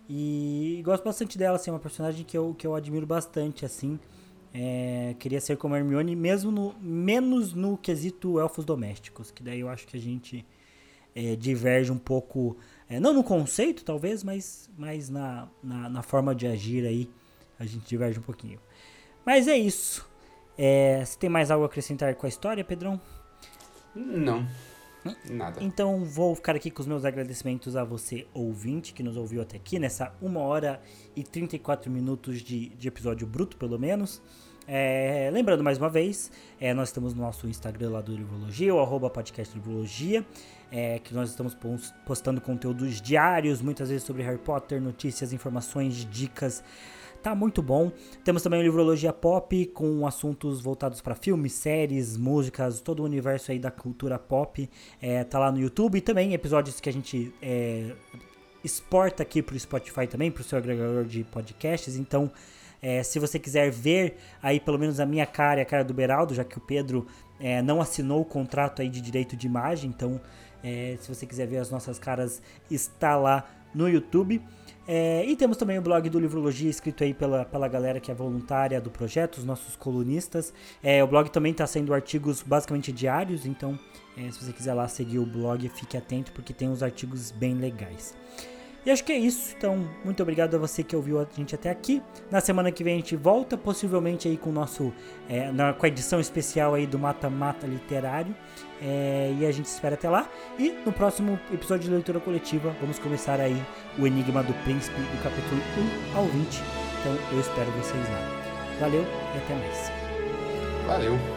E gosto bastante dela, assim, é uma personagem que eu, que eu admiro bastante, assim. É, queria ser como Hermione, mesmo no, menos no quesito elfos domésticos, que daí eu acho que a gente é, diverge um pouco, é, não no conceito talvez, mas, mas na, na, na, forma de agir aí, a gente diverge um pouquinho. Mas é isso. É, você tem mais algo a acrescentar com a história, Pedrão? Não. Nada. Então vou ficar aqui com os meus agradecimentos a você, ouvinte, que nos ouviu até aqui, nessa 1 hora e 34 minutos de, de episódio bruto, pelo menos. É, lembrando mais uma vez, é, nós estamos no nosso Instagram lá do Livrologia, o arroba podcast Livrologia, é, que nós estamos postando conteúdos diários, muitas vezes sobre Harry Potter, notícias, informações, dicas tá muito bom. Temos também o Livrologia Pop, com assuntos voltados para filmes, séries, músicas, todo o universo aí da cultura pop. É, tá lá no YouTube e também episódios que a gente é, exporta aqui pro Spotify também, pro seu agregador de podcasts. Então, é, se você quiser ver aí pelo menos a minha cara e a cara do Beraldo, já que o Pedro é, não assinou o contrato aí de direito de imagem, então é, se você quiser ver as nossas caras, está lá no YouTube. É, e temos também o blog do Livrologia, escrito aí pela, pela galera que é voluntária do projeto, os nossos colunistas. É, o blog também está sendo artigos basicamente diários, então é, se você quiser lá seguir o blog, fique atento porque tem uns artigos bem legais. E acho que é isso. Então, muito obrigado a você que ouviu a gente até aqui. Na semana que vem a gente volta, possivelmente aí com o nosso. É, na, com a edição especial aí do Mata Mata Literário. É, e a gente espera até lá. E no próximo episódio de leitura coletiva, vamos começar aí o Enigma do Príncipe do capítulo 1 ao 20. Então eu espero vocês lá. Valeu e até mais. Valeu.